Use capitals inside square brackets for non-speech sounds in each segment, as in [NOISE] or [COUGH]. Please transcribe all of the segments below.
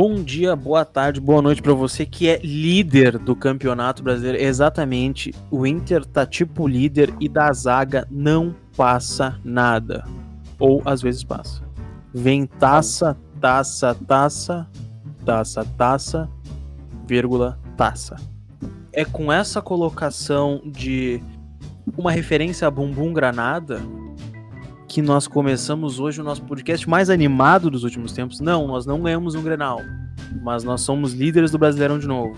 Bom dia, boa tarde, boa noite para você que é líder do Campeonato Brasileiro. Exatamente, o Inter tá tipo líder e da zaga não passa nada. Ou às vezes passa. Vem taça, taça, taça, taça, taça, vírgula, taça. É com essa colocação de uma referência a Bumbum Granada que nós começamos hoje o nosso podcast mais animado dos últimos tempos. Não, nós não ganhamos um Grenal, mas nós somos líderes do Brasileirão de novo.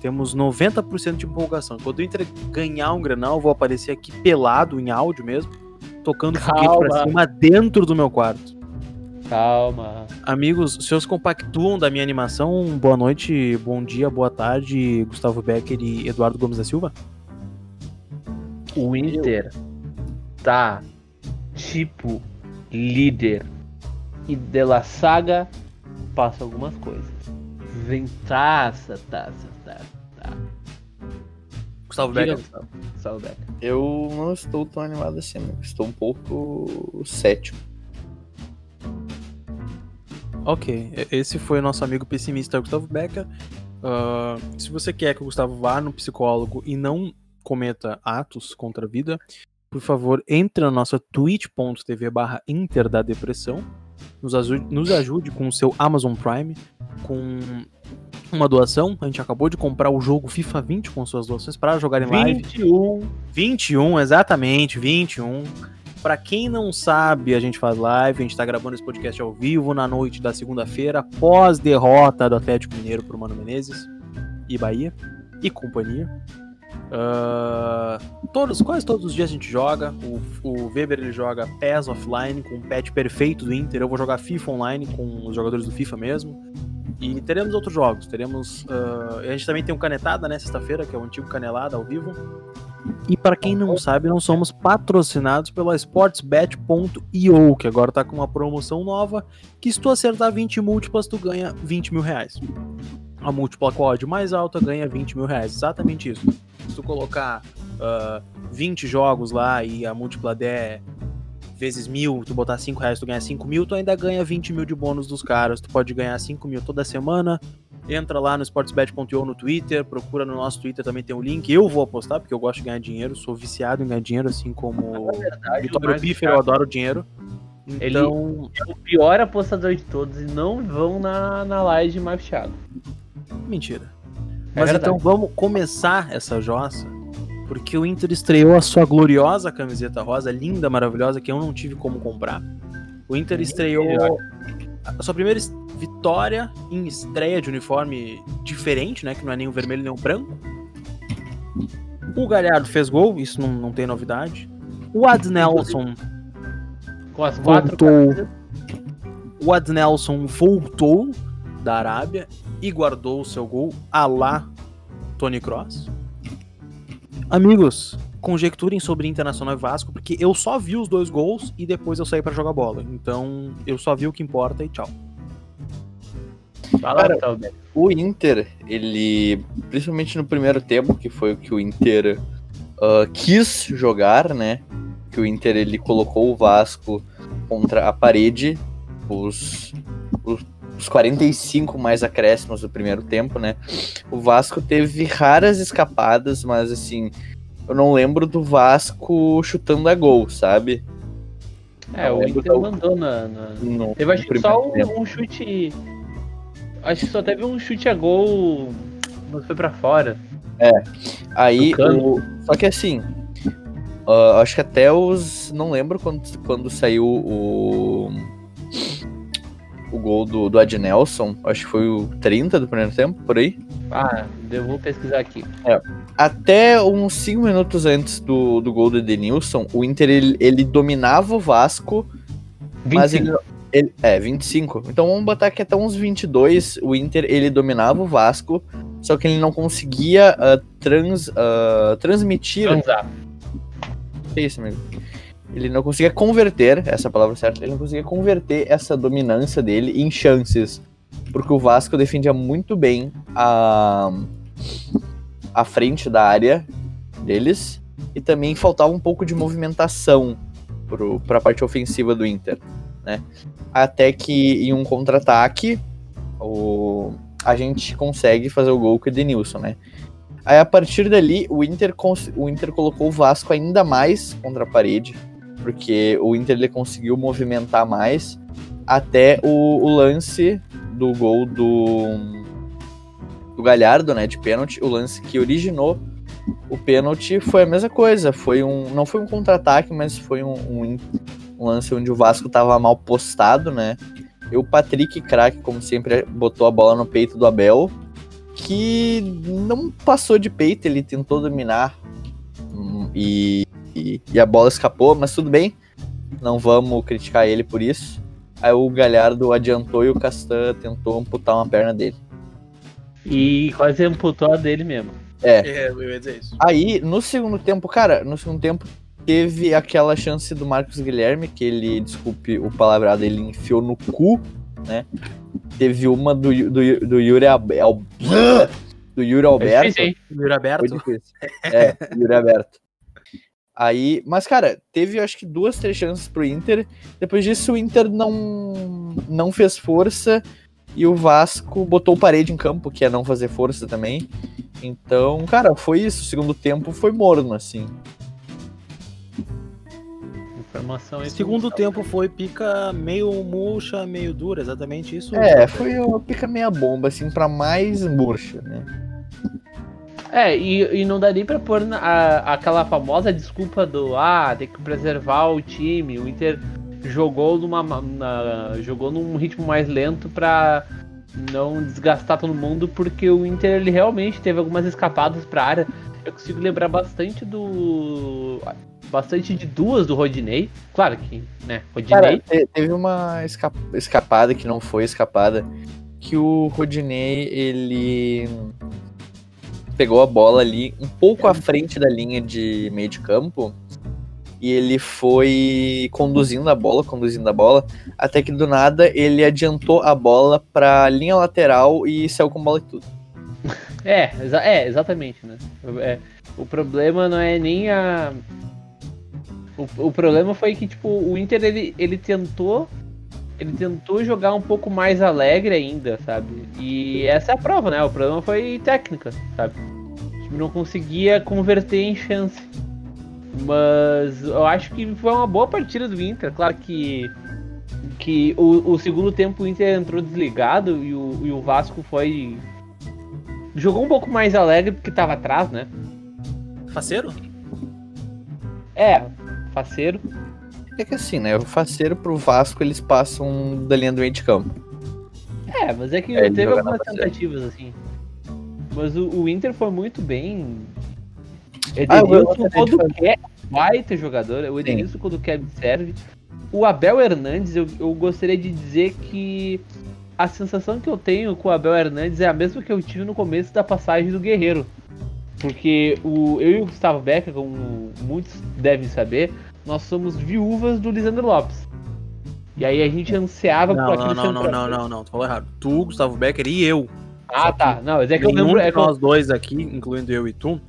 Temos 90% de empolgação. Quando o Inter ganhar um Grenal, eu vou aparecer aqui pelado, em áudio mesmo, tocando Calma. foguete pra cima dentro do meu quarto. Calma. Amigos, os seus compactuam da minha animação? Boa noite, bom dia, boa tarde, Gustavo Becker e Eduardo Gomes da Silva. O Inter tá tipo líder. E de la saga passa algumas coisas. Vem taça, taça, taça, taça. Gustavo Becker. Gustavo. Becker. Eu não estou tão animado assim, não. Estou um pouco cético. Ok, esse foi o nosso amigo pessimista Gustavo Becker. Ah, se você quer que o Gustavo vá no psicólogo e não cometa atos contra a vida, por favor, entre na nossa twitch.tv barra Inter da Depressão. Nos ajude, nos ajude com o seu Amazon Prime, com uma doação. A gente acabou de comprar o jogo FIFA 20 com suas doações para jogar em live. 21. 21, exatamente, 21. Pra quem não sabe, a gente faz live, a gente tá gravando esse podcast ao vivo na noite da segunda-feira, pós derrota do Atlético Mineiro pro Mano Menezes e Bahia e companhia. Ah, todos, quase todos os dias a gente joga. O, o Weber ele joga PES offline com o patch perfeito do Inter. Eu vou jogar FIFA online com os jogadores do FIFA mesmo. E teremos outros jogos. Teremos. ah, a gente também tem um Canetada, né? Sexta-feira, que é o antigo Canelada ao vivo. E para quem não sabe, nós somos patrocinados pela sportsbet.io, que agora tá com uma promoção nova, que se tu acertar 20 múltiplas, tu ganha 20 mil reais. A múltipla com a odd mais alta ganha 20 mil reais, exatamente isso. Se tu colocar ah, 20 jogos lá e a múltipla der vezes mil, tu botar 5 reais, tu ganha 5 mil, tu ainda ganha 20 mil de bônus dos caras. Tu pode ganhar 5 mil toda semana. Entra lá no sportsbet.io no Twitter, procura no nosso Twitter também tem o link. Eu vou apostar, porque eu gosto de ganhar dinheiro, sou viciado em ganhar dinheiro, assim como verdade, o Vitório Piffer, eu adoro dinheiro. Ele- Então, É o pior apostador de todos e não vão na, na live de mais Thiago. mentira. É Mas verdade. então vamos começar essa jossa, porque o Inter estreou a sua gloriosa camiseta rosa, linda, maravilhosa, que eu não tive como comprar. O Inter estreou a sua primeira vitória em estreia de uniforme diferente, né? Que não é nem o vermelho nem o branco. O Galhardo fez gol, isso não, não tem novidade. O Adnelson, Com as quatro Voltou. camisas. o Adnelson voltou da Arábia e guardou o seu gol a lá Tony Cross. Amigos, conjecturem sobre Internacional e Vasco, porque eu só vi os dois gols e depois eu saí pra jogar bola. Então, eu só vi o que importa e tchau. Lá, Cara. O Inter, ele, principalmente no primeiro tempo, que foi o que o Inter ah, quis jogar, né? Que o Inter ele colocou o Vasco contra a parede, os, os, os 45 mais acréscimos do primeiro tempo, né? O Vasco teve raras escapadas, mas assim, eu não lembro do Vasco chutando a gol, sabe? É, Eu o Inter da- mandou na. na- No, Teve acho que só tempo. um, chute. Acho que só teve um chute a gol. Mas foi pra fora. Aí, Do Cano. o- só que assim, ah, acho que até os. Não lembro quando, quando saiu o. O gol do, do Adnelson, acho que foi o 30 do primeiro tempo, por aí. Ah, eu vou pesquisar aqui. Até uns 5 minutos antes do, do gol do Edenilson, o Inter ele, ele dominava o Vasco, mas 25. ele, ele. É, 25. Então vamos botar que até uns 22, o Inter ele dominava o Vasco, só que ele não conseguia ah, trans, ah, transmitir Transar. É isso, amigo. Ele não conseguia converter, essa é palavra certa, ele não conseguia converter essa dominância dele em chances. Porque o Vasco defendia muito bem a, a frente da área deles. E também faltava um pouco de movimentação para a parte ofensiva do Inter. Né? Até que em um contra-ataque, o, a gente consegue fazer o gol com o Edenilson, né? Aí a partir dali, o Inter, o Inter colocou o Vasco ainda mais contra a parede, porque o Inter ele conseguiu movimentar mais até o, o lance do gol do, do Galhardo, né, de pênalti, o lance que originou o pênalti foi a mesma coisa, foi um, não foi um contra-ataque, mas foi um, um, um lance onde o Vasco tava mal postado, né, e o Patrick, craque, como sempre, botou a bola no peito do Abel, que não passou de peito, ele tentou dominar. Hum, e, e, e a bola escapou, mas tudo bem, não vamos criticar ele por isso. Aí o Galhardo adiantou e o Castan tentou amputar uma perna dele. E quase amputou a dele mesmo. É, eu ia dizer isso. Aí, no segundo tempo, cara, no segundo tempo teve aquela chance do Marcos Guilherme, que ele, desculpe o palavrado, ele enfiou no cu, né? Teve uma do, do, do Yuri Abel. Do Yuri É Alberto. difícil, hein? Yuri difícil. É, Yuri aberto. Aí, mas cara, teve acho que duas, três chances pro Inter. Depois disso o Inter não não fez força e o Vasco botou parede em campo, que é não fazer força também. Então, cara, foi isso. O segundo tempo foi morno, assim. Informação aí. Segundo tempo foi pica meio murcha, meio dura, exatamente isso. É, foi uma pica meia bomba, assim, pra mais murcha, né? É, e, e não dá nem pra pôr a- aquela famosa desculpa do ah, tem que preservar o time. O Inter jogou numa na- jogou num ritmo mais lento pra não desgastar todo mundo, porque o Inter ele realmente teve algumas escapadas pra área. Eu consigo lembrar bastante do bastante de duas do Rodinei. Claro que, né, Cara, Rodinei. te- teve uma esca- escapada que não foi escapada, que o Rodinei, ele pegou a bola ali um pouco à frente da linha de meio de campo e ele foi conduzindo a bola, conduzindo a bola, até que do nada ele adiantou a bola pra linha lateral e saiu com bola e tudo. É, exa- é, exatamente, né? É, o problema não é nem a. O, o problema foi que, tipo, o Inter ele, ele tentou. Ele tentou jogar um pouco mais alegre ainda, sabe? E essa é a prova, né? O problema foi técnica, sabe? O time não conseguia converter em chance. Mas eu acho que foi uma boa partida do Inter. Claro que, que o, o segundo tempo o Inter entrou desligado e o, e o Vasco foi jogou um pouco mais alegre porque tava atrás, né? Faceiro? É, faceiro. É que assim, né, o faceiro pro Vasco eles passam da linha do meio de campo. É, mas é que É, teve algumas tentativas assim. Mas o, o Inter foi muito bem. Ah, Edenilson, de quando quer, baita jogador. O Edenilson, quando quer, serve. O Abel Hernandes, eu, eu gostaria de dizer que a sensação que eu tenho com o Abel Hernandes é a mesma que eu tive no começo da passagem do Guerreiro. Porque o, eu e o Gustavo Becker, como muitos devem saber, nós somos viúvas do Lisandro Lopes. E aí a gente ansiava Não, por não, aquele não, não, centroavante. não, não, não, tu falou errado. Tu, Gustavo Becker e eu. Ah, tá. Não, mas é que eu lembro. É que eu- nós dois aqui, incluindo eu e tu,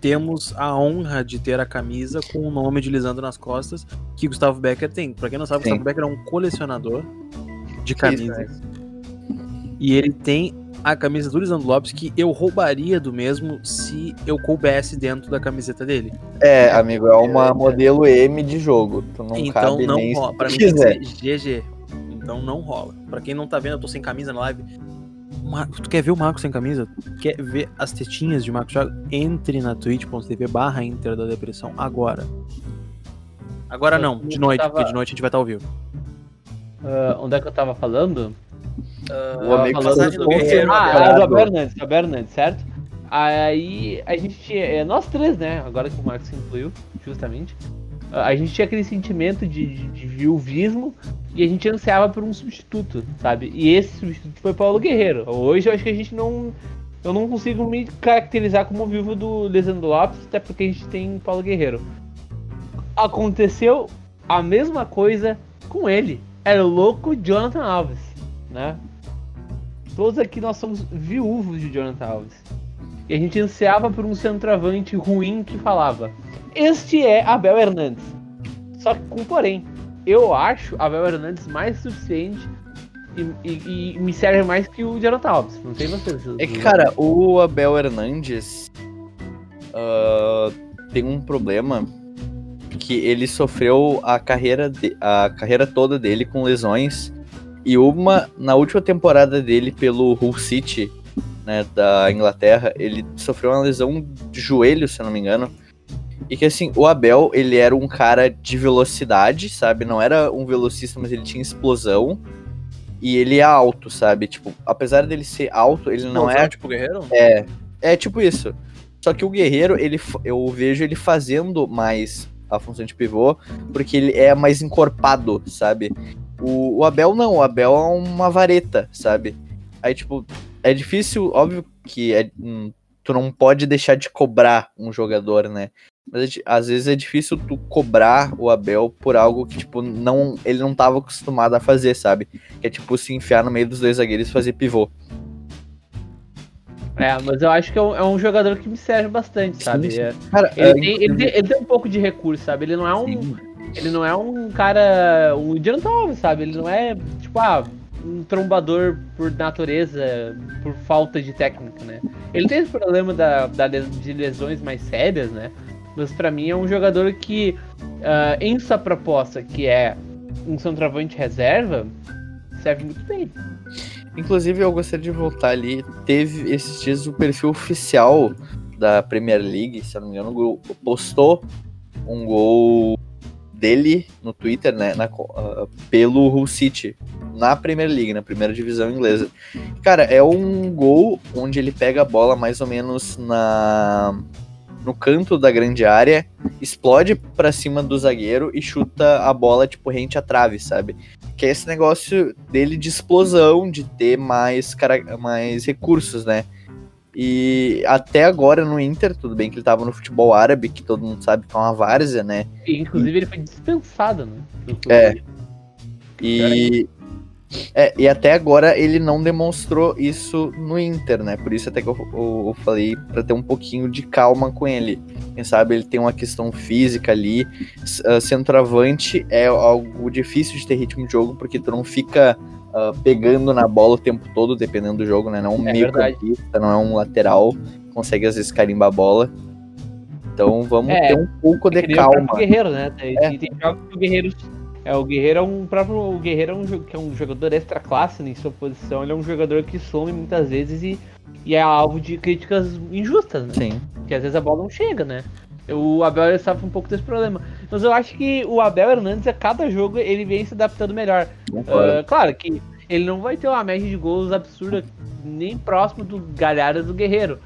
temos a honra de ter a camisa com o nome de Lisandro nas costas que Gustavo Becker tem. Pra quem não sabe, Sim. Gustavo Becker é um colecionador de camisas. E ele tem a camisa do Lisandro Lopes que eu roubaria do mesmo se eu coubesse dentro da camiseta dele. É, amigo, é uma modelo M de jogo. Tu não então cabe não nem rola. Pra mim tem que ser GG. Então não rola. Pra quem não tá vendo, eu tô sem camisa na live. Marcos, tu quer ver o Marcos sem camisa? Quer ver as tetinhas de Marcos Thiago? Entre na twitch.tv barra Inter da Depressão agora. Agora não, de noite, Tava- porque de noite a gente vai estar ao vivo. Ah, onde é que eu tava falando? O amigo falando do Guerreiro, Ah, Guerreiro. ah, do Abel Hernandes, certo? Aí a gente tinha. é, Nós três, né? Agora que o Marcos se incluiu, justamente. ah, A gente tinha aquele sentimento de, de, de viuvismo e a gente ansiava por um substituto, sabe? E esse substituto foi Paulo Guerreiro. Hoje eu acho que a gente não. Eu não consigo me caracterizar como vivo do Lisandro Lopes, até porque a gente tem Paulo Guerreiro. Aconteceu a mesma coisa com ele. Era o louco Jonathan Alves, né? Todos aqui nós somos viúvos de Jonathan Alves. E a gente ansiava por um centroavante ruim que falava: Este é Abel Hernandes. Só que com porém, eu acho Abel Hernandes mais suficiente e, e- e me serve mais que o Jonathan Alves. Não sei vocês. É que, cara, o Abel Hernandes ah, tem um problema que ele sofreu a carreira, de- a carreira toda dele com lesões. E uma, na última temporada dele pelo Hull City, né, da Inglaterra, ele sofreu uma lesão de joelho, se eu não me engano. E que assim, o Abel, ele era um cara de velocidade, sabe? Não era um velocista, mas ele tinha explosão. E ele é alto, sabe? Tipo, apesar dele ser alto, ele não é tipo guerreiro? é, é tipo isso. Só que o Guerreiro, ele, eu vejo ele fazendo mais a função de pivô, porque ele é mais encorpado, sabe? O, o Abel não, o Abel é uma vareta, sabe? Aí, tipo, é difícil, óbvio que é, hum, tu não pode deixar de cobrar um jogador, né? Mas é às vezes é difícil tu cobrar o Abel por algo que, tipo, não, ele não tava acostumado a fazer, sabe? Que é, tipo, se enfiar no meio dos dois zagueiros e fazer pivô. É, mas eu acho que é um, é um jogador que me serve bastante, sabe? sim. É, Cara, ele, é, tem, ele, tem, ele tem um pouco de recurso, sabe? Ele não é um. sim. Ele não é um cara. Um Jonathan sabe? Ele não é, tipo, ah, um trombador por natureza, por falta de técnica, né? Ele tem esse problema da, da de lesões mais sérias, né? Mas pra mim é um jogador que, ah, em sua proposta, que é um centroavante reserva, serve muito bem. Inclusive, eu gostaria de voltar ali. Teve esses dias o perfil oficial da Premier League, se eu não me engano, postou um gol dele no Twitter, né, na ah, pelo Hull City, na Premier League, na primeira divisão inglesa. Cara, é um gol onde ele pega a bola mais ou menos na no canto da grande área, explode pra cima do zagueiro e chuta a bola tipo rente à trave, sabe? que é esse negócio dele de explosão, de ter mais, mais recursos, né? E até agora no Inter, tudo bem que ele tava no futebol árabe, que todo mundo sabe que é uma várzea, né? E, inclusive, ele foi dispensado, né? É. E, é, e até agora ele não demonstrou isso no Inter, né? Por isso até que eu, eu- eu falei pra ter um pouquinho de calma com ele. Quem sabe ele tem uma questão física ali. Ah, Centroavante é algo difícil de ter ritmo de jogo, porque tu não fica ah, pegando na bola o tempo todo, dependendo do jogo, né? Não é um É meio campista, não é um lateral. Consegue às vezes carimbar a bola. Então vamos É, ter um pouco É de nem o calma. Guerreiro, né? Tem, É. tem jogos que o Guerreiro. É, o Guerreiro é um próprio. O Guerreiro é um, que é um jogador extra classe né, em sua posição. Ele é um jogador que some muitas vezes e, e é alvo de críticas injustas, né? Sim. Porque às vezes a bola não chega, né? O Abel sofre um pouco desse problema. Mas eu acho que o Abel Hernandes, a cada jogo, ele vem se adaptando melhor. Ah, claro que ele não vai ter uma média de gols absurda, nem próximo do Galhardo do Guerreiro.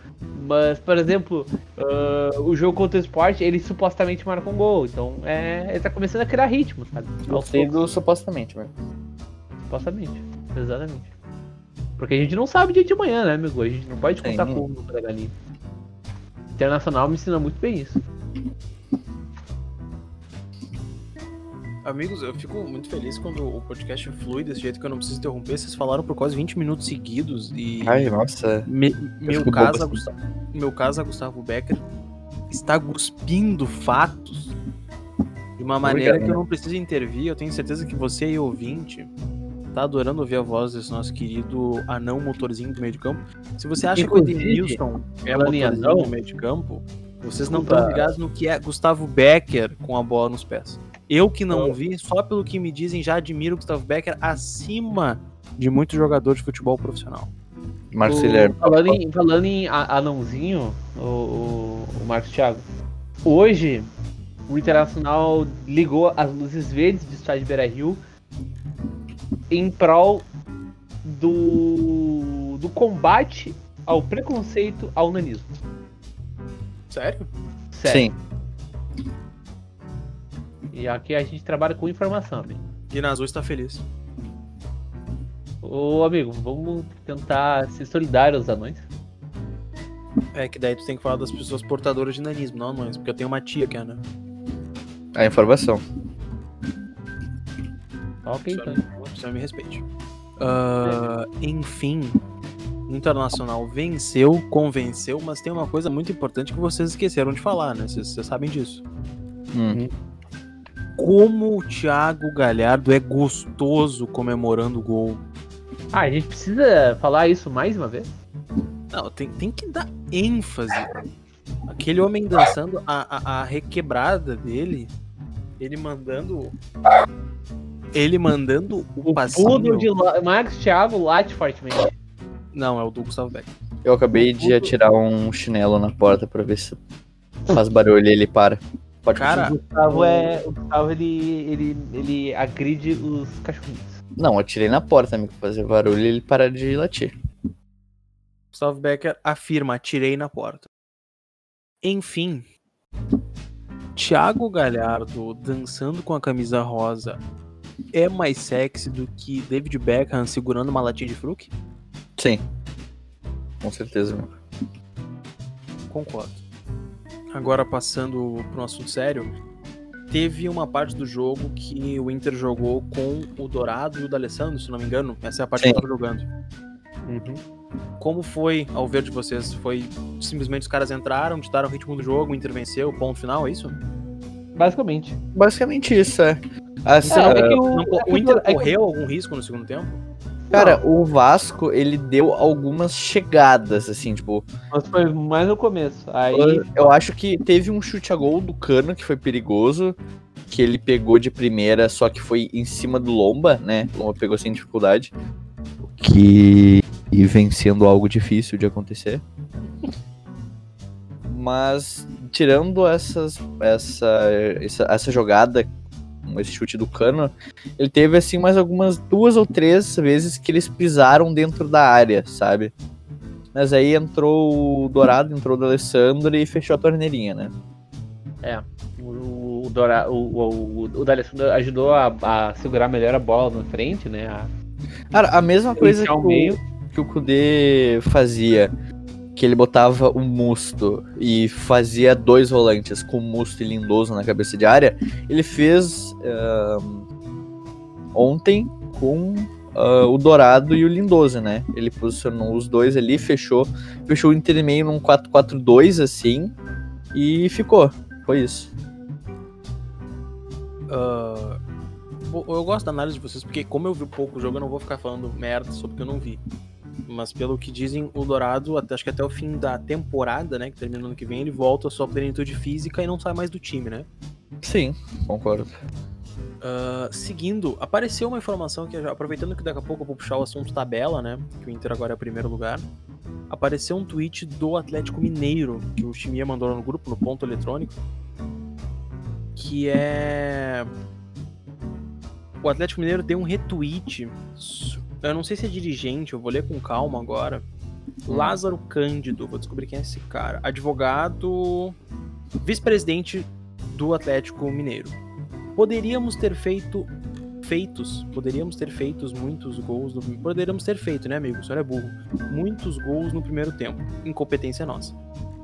Mas, por exemplo, ah, o jogo contra o Sport, ele supostamente marca um gol. Então, é, ele tá começando a criar ritmo, sabe? Gostei do supostamente, mano. supostamente. Exatamente. Porque a gente não sabe dia de amanhã, né, amigo? A gente não pode contar com o da galinha. Internacional me ensina muito bem isso. Amigos, eu fico muito feliz quando o podcast flui desse jeito que eu não preciso interromper. Vocês falaram por quase 20 minutos seguidos e. Ai, nossa. Me- meu, caso, assim. Gustavo, meu caso, a Gustavo Becker está cuspindo fatos de uma maneira Obrigado. que eu não preciso intervir. Eu tenho certeza que você aí, ouvinte, tá adorando ouvir a voz desse nosso querido anão motorzinho do meio de campo. Se você acha Inclusive, que o Edenilson é motorzinho anão- do meio de campo, vocês não estão ligados no que é Gustavo Becker com a bola nos pés. Eu que não vi, só pelo que me dizem, já admiro o Gustavo Becker acima de muitos jogadores de futebol profissional. Marcos O- Guilherme. Falando em, falando em a- anãozinho, o, o, o Marcos Thiago, hoje o Internacional ligou as luzes verdes do estádio Beira Rio em prol do, do combate ao preconceito ao nanismo. Sério? Sério. Sim. E aqui a gente trabalha com informação, amigo. Guina Azul está feliz. Ô amigo, vamos tentar ser solidário aos anões. É que daí tu tem que falar das pessoas portadoras de nanismo, não anões, porque eu tenho uma tia que é, né? A informação. Ok, então. Você me respeite. Ah, enfim, o Internacional venceu, convenceu, mas tem uma coisa muito importante que vocês esqueceram de falar, né? Vocês, vocês sabem disso. Hum. Como o Thiago Galhardo é gostoso comemorando o gol. Ah, a gente precisa falar isso mais uma vez? Não, tem, tem que dar ênfase. Aquele homem dançando a, a, a requebrada dele, ele mandando. Ele mandando o, O passinho. De La- Marcos Thiago late fortemente. Não, é o do Gustavo Beck. Eu acabei de atirar um chinelo na porta pra ver se faz barulho e ele para. Pode Cara, O Gustavo é. O Gustavo ele, ele, ele agride os cachorrinhos. Não, eu atirei na porta, amigo, pra fazer barulho e ele para de latir. Gustavo Becker afirma: atirei na porta. Enfim, Thiago Galhardo dançando com a camisa rosa é mais sexy do que David Beckham segurando uma latinha de fruque? Sim. Com certeza, amigo. Concordo. Agora passando para um assunto sério, teve uma parte do jogo que o Inter jogou com o Dourado e o D'Alessandro, se não me engano. Essa é a parte Sim. que eu tava jogando. Como foi ao ver de vocês? Foi simplesmente os caras entraram, ditaram o ritmo do jogo, o Inter venceu, ponto final, é isso? Basicamente. Basicamente isso, é. Assim, é é, que o, Não- é o Inter é que- correu algum risco no segundo tempo? Cara, o Vasco, ele deu algumas chegadas, assim, tipo. Mas foi mais no começo. Aí. Eu, acho que teve um chute a gol do Cano que foi perigoso. Que ele pegou de primeira, só que foi em cima do Lomba, né? Lomba pegou sem dificuldade. Que. E vem sendo algo difícil de acontecer. Mas, tirando essas, essa, essa, essa jogada, esse chute do Cano, ele teve, assim, mais algumas duas ou três vezes que eles pisaram dentro da área, sabe? Mas aí entrou o Dourado, entrou o Alessandro e fechou a torneirinha, né? O, o, Dora, o, o, o D'Alessandro ajudou a, a segurar melhor a bola na frente, né? A Cara, a mesma coisa que o que o Kudê fazia, que ele botava o Musto e fazia dois volantes com Musto e Lindoso na cabeça de área, ele fez ahn, ontem com ah, o Dourado e o Lindoso, né? Ele posicionou os dois ali, fechou, fechou o Inter meio num 4-4-2 assim e ficou. Foi isso. Bo- eu gosto da análise de vocês, porque como eu vi pouco o jogo, eu não vou ficar falando merda sobre o que eu não vi. Mas pelo que dizem, o Dourado, até, acho que até o fim da temporada, né? Que termina no ano que vem, ele volta à sua plenitude física e não sai mais do time, né? Sim, concordo. Ah, seguindo, apareceu uma informação que, aproveitando que daqui a pouco eu vou puxar o assunto tabela, né? Que o Inter agora é o primeiro lugar. Apareceu um tweet do Atlético Mineiro, que o Chimia mandou no grupo, no ponto eletrônico. Que é. O Atlético Mineiro deu um retweet. Eu não sei se é dirigente, eu vou ler com calma agora. Lázaro Cândido, vou descobrir quem é esse cara. Advogado. Vice-presidente do Atlético Mineiro. Poderíamos ter feito. Feitos. Poderíamos ter feitos muitos gols. No, poderíamos ter feito, né, amigo? O senhor é burro. Muitos gols no primeiro tempo. Incompetência nossa.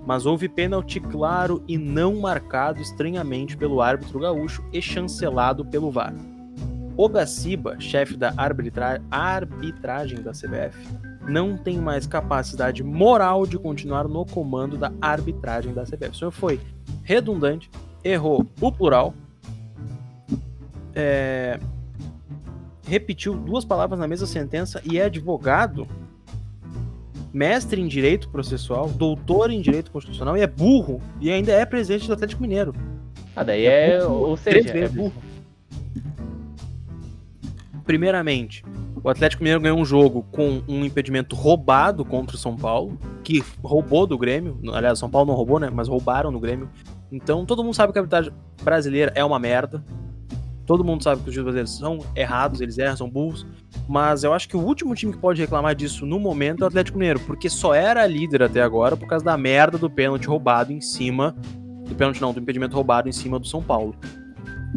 Mas houve pênalti claro e não marcado estranhamente pelo árbitro gaúcho e chancelado pelo VAR. O Gaciba, chefe da arbitra- arbitragem da CBF, não tem mais capacidade moral de continuar no comando da arbitragem da CBF. O senhor foi redundante, errou o plural, é, repetiu duas palavras na mesma sentença e é advogado, mestre em direito processual, doutor em direito constitucional e é burro e ainda é presidente do Atlético Mineiro. Ah, daí é. Ou Três seja, é burro. Primeiramente, o Atlético Mineiro ganhou um jogo com um impedimento roubado contra o São Paulo, que roubou do Grêmio. Aliás, o São Paulo não roubou, né? Mas roubaram no Grêmio. Então, todo mundo sabe que a arbitragem brasileira é uma merda. Todo mundo sabe que os brasileiros são errados, eles erram, são burros. Mas eu acho que o último time que pode reclamar disso no momento é o Atlético Mineiro, porque só era líder até agora por causa da merda do pênalti roubado em cima. Do pênalti não, do impedimento roubado em cima do São Paulo.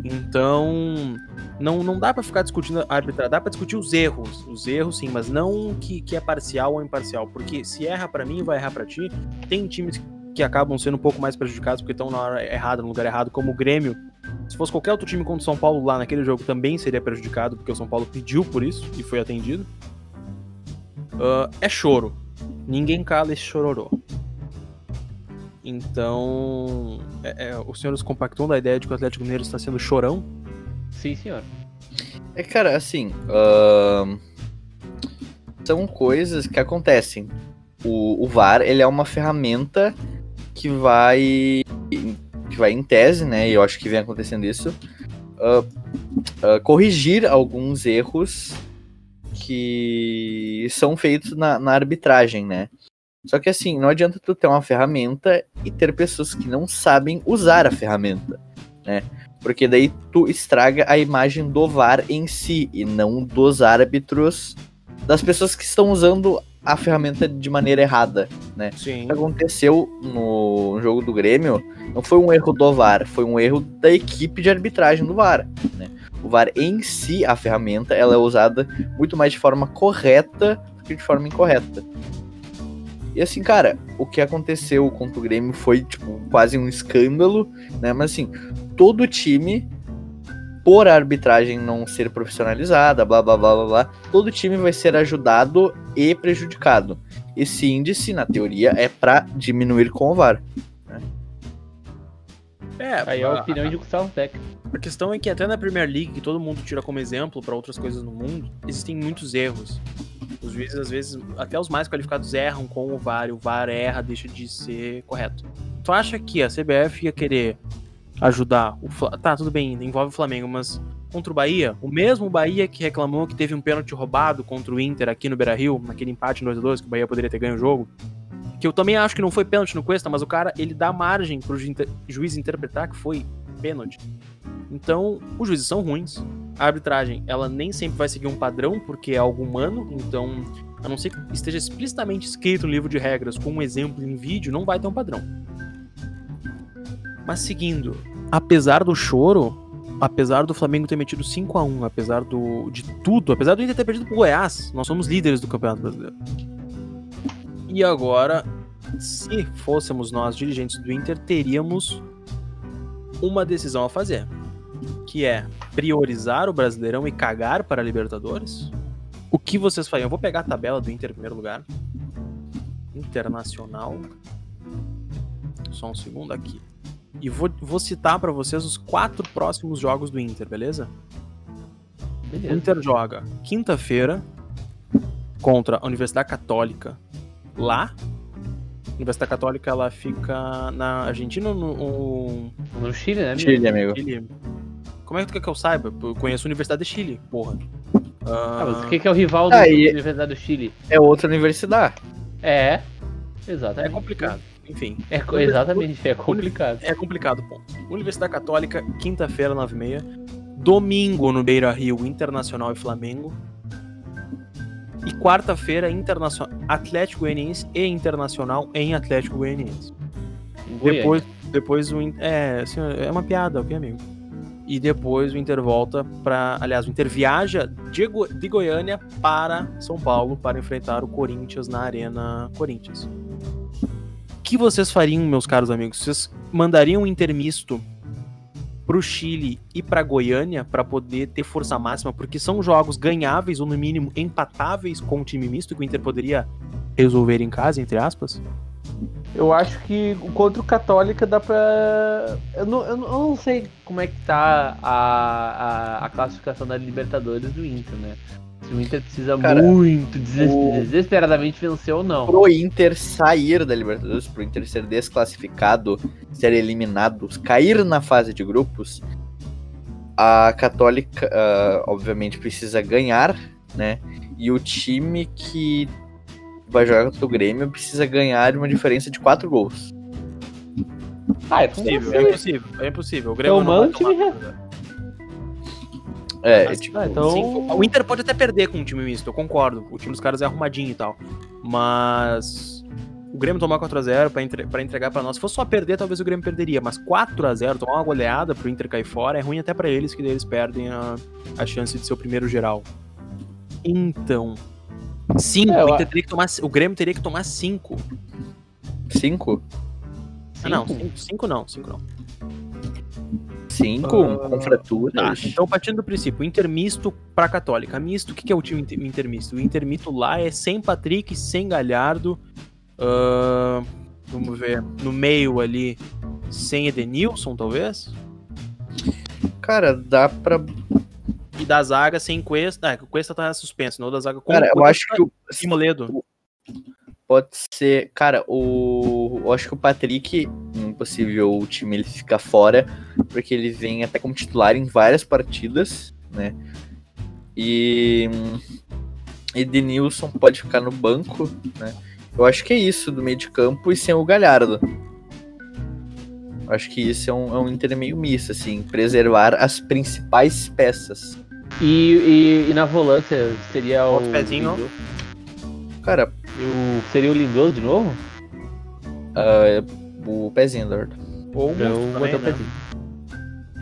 Então, não, não dá pra ficar discutindo a arbitragem, dá pra discutir os erros, os erros sim, mas não que, que é parcial ou imparcial, porque se erra pra mim, vai errar pra ti. Tem times que acabam sendo um pouco mais prejudicados porque estão na hora errada, no lugar errado, como o Grêmio. Se fosse qualquer outro time contra o São Paulo lá naquele jogo, também seria prejudicado, porque o São Paulo pediu por isso e foi atendido. Ah, é choro. Ninguém cala esse chororô. Então, é, é, os senhores compactam da ideia de que o Atlético Mineiro está sendo chorão? Sim, senhor. É, cara, assim. ahn, são coisas que acontecem. O, o VAR, ele é uma ferramenta que vai que vai em tese, né, e eu acho que vem acontecendo isso, uh, uh, corrigir alguns erros que são feitos na, na arbitragem, né. Só que assim, não adianta tu ter uma ferramenta e ter pessoas que não sabem usar a ferramenta, né? Porque daí tu estraga a imagem do VAR em si e não dos árbitros, das pessoas que estão usando a ferramenta de maneira errada, né? Sim. O que aconteceu no jogo do Grêmio não foi um erro do VAR, foi um erro da equipe de arbitragem do VAR, né? O VAR em si, a ferramenta, ela é usada muito mais de forma correta do que de forma incorreta. E assim, cara, o que aconteceu contra o Grêmio foi, tipo, quase um escândalo, né? Mas assim, todo time, por a arbitragem não ser profissionalizada, blá blá blá blá blá, todo time vai ser ajudado e prejudicado. Esse índice, na teoria, é para diminuir com o VAR. É, Aí é a opinião de Gustavo Beck. A questão é que até na Premier League, que todo mundo tira como exemplo para outras coisas no mundo, existem muitos erros. Os juízes, às vezes, até os mais qualificados erram com o VAR, e o VAR erra, deixa de ser correto. Tu acha que a CBF ia querer ajudar o Fla... Tá, tudo bem, envolve o Flamengo, mas contra o Bahia, o mesmo Bahia que reclamou que teve um pênalti roubado contra o Inter aqui no Beira-Rio, naquele empate no 2x2, que o Bahia poderia ter ganho o jogo, que eu também acho que não foi pênalti no Cuesta, mas o cara, ele dá margem pro inter- juiz interpretar que foi pênalti. Então, os juízes são ruins. A arbitragem, ela nem sempre vai seguir um padrão, porque é algo humano, então, a não ser que esteja explicitamente escrito no livro de regras com um exemplo em vídeo, não vai ter um padrão. Mas seguindo, apesar do choro, apesar do Flamengo ter metido 5 a 1 apesar do, de tudo, apesar do Inter ter perdido pro Goiás, nós somos líderes do Campeonato Brasileiro. E agora, se fôssemos nós dirigentes do Inter, teríamos uma decisão a fazer, que é priorizar o Brasileirão e cagar para a Libertadores. O que vocês fariam? Eu vou pegar a tabela do Inter em primeiro lugar. Internacional. Só um segundo aqui. E vou, vou citar para vocês os quatro próximos jogos do Inter, beleza? O Beleza. Inter joga quinta-feira contra a Universidade Católica lá. A Universidade Católica ela fica na Argentina ou no, no No Chile, né, amigo? Chile, amigo. Chile? Como é que tu quer que eu saiba? Eu conheço a Universidade de Chile, porra. Ah, Ah, mas o que que é o rival do Ah, da e- Universidade do Chile? É outra universidade. É, é exatamente. complicado. Enfim, É, co- exatamente, é complicado. é complicado, ponto. Universidade Católica, quinta-feira, 9h30. Domingo no Beira Rio, Internacional e Flamengo. E quarta-feira, Internacional, Atlético Goianiense e Internacional em Atlético Goianiense. Depois, depois o é, assim, é uma piada, ok, amigo? E depois o Inter volta para, aliás, o Inter viaja de, Go- de Goiânia para São Paulo para enfrentar o Corinthians na Arena Corinthians. O que vocês fariam, meus caros amigos? Vocês mandariam um Inter misto pro Chile e pra Goiânia para poder ter força máxima, porque são jogos ganháveis ou no mínimo empatáveis com o time misto que o Inter poderia resolver em casa, entre aspas? Eu acho que contra o Católica dá não, eu não- eu não sei como é que tá a, a, a classificação da Libertadores do Inter, né? Se o Inter precisa Cara, muito, deses- o- desesperadamente vencer ou não. Pro Inter sair da Libertadores, pro Inter ser desclassificado, ser eliminado, cair na fase de grupos, a Católica, ah, obviamente, precisa ganhar, né? E o time que vai jogar contra o Grêmio precisa ganhar uma diferença de 4 gols. Ah, é possível. é impossível, é impossível. O Grêmio Então, não vai tomar- É, Mas, tipo, Ah, então. Sim, o Inter pode até perder com um time misto, eu concordo. O time dos caras é arrumadinho e tal. Mas o Grêmio tomar 4x0 pra, entre- pra entregar pra nós. Se fosse só perder, talvez o Grêmio perderia. Mas 4x0, tomar uma goleada pro Inter cair fora, é ruim até pra eles, que daí eles perdem a, a chance de ser o primeiro geral. Então. 5, É, eu o, que tomar, o Grêmio teria que tomar 5. 5? Ah, não, Cinco? 5 não, 5 não. 5 Ah, com fraturas. Tá, então partindo do princípio, Inter misto pra Católica. Misto, o que que é o time inter- Inter misto? O Inter misto lá é sem Patrick, sem Galhardo. ahn, vamos ver. No meio ali, sem Edenilson, talvez. Cara, dá pra. E da zaga sem Cuesta. Ah, o Cuesta tá suspenso, não da zaga com Cara, eu acho que o, e Moledo. pode ser. Cara, o. Eu acho que o Patrick, em um possível time, ele fica fora, porque ele vem até como titular em várias partidas, né? E. Edenilson pode ficar no banco, né? Eu acho que é isso do meio de campo e sem o Galhardo. Eu acho que isso é um, é um Inter meio misto, assim, preservar as principais peças. E, e, e na volância seria o. O pezinho. Cara, O- seria o Lindoso de novo? ah, o pezinho, Eduardo. Ou o também, o né? pezinho.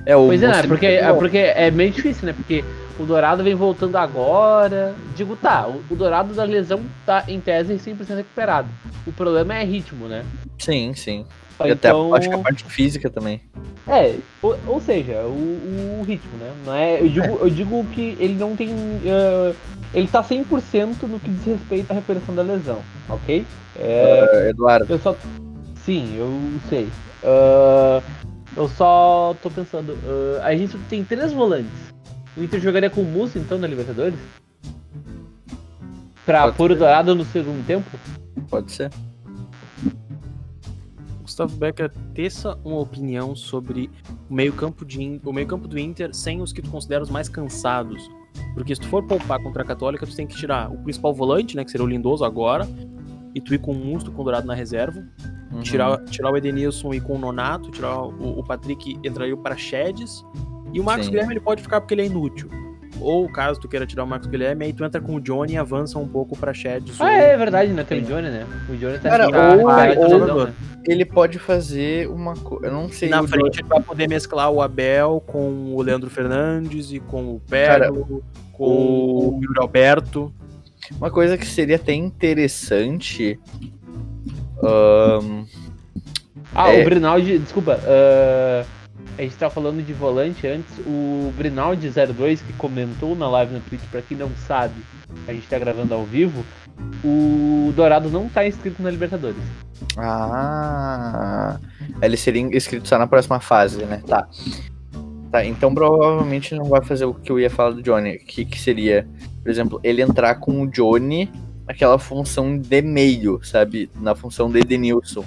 É, o Pois é, né? Musto, porque, é porque é meio difícil, né? Porque o Dourado vem voltando agora. Digo, tá, o, Dourado da lesão tá em tese 100% recuperado. O problema é ritmo, né? Sim, sim. Então, E até a- acho que a parte física também. É, ou, ou seja, o, o ritmo, né? Não é, eu, digo, eu digo que ele não tem. eh, ele tá 100% no que diz respeito à recuperação da lesão, ok? É, Ah, Eduardo, eu só. Sim, eu sei. Ah, eu só tô pensando. ah, a gente tem três volantes. O Inter jogaria com o Musso então na Libertadores? Pra Pode pôr o ser. Dourado no segundo tempo? pode ser. Gustavo Becker, teça uma opinião sobre o meio-campo de In- o meio-campo do Inter sem os que tu considera os mais cansados. Porque se tu for poupar contra a Católica, tu tem que tirar o principal volante, né, que seria o Lindoso agora, e tu ir com o Musto com o Dourado na reserva, Uhum. tirar, tirar o Edenilson e com o Nonato, tirar o, o Patrick entraria o Praxedes, e o Marcos Sim. Guilherme ele pode ficar porque ele é inútil. Ou caso tu queira tirar o Marcos Guilherme, aí tu entra com o Johnny e avança um pouco para Praxedes. Ah, ou- é verdade, né? Tem o Johnny, né? O Johnny tá Cara, tá- ou- tá ou- né? Ele pode fazer uma coisa. Eu não sei. Na frente ele vai poder mesclar o Abel com o Leandro Fernandes e com o Pedro, com o Yuri Alberto. Uma coisa que seria até interessante. ahn, Ah, É. o Brinaldi, desculpa, ah, a gente tava falando de volante antes, o Brinaldi02 que comentou na live no Twitch, pra quem não sabe, a gente tá gravando ao vivo, o Dourado não tá inscrito na Libertadores. Ah. Ele seria inscrito só na próxima fase, né? Tá. Tá, então provavelmente não vai fazer o que eu ia falar do Johnny. Que, que seria, por exemplo, ele entrar com o Johnny naquela função de meio, sabe? Na função de Edenilson.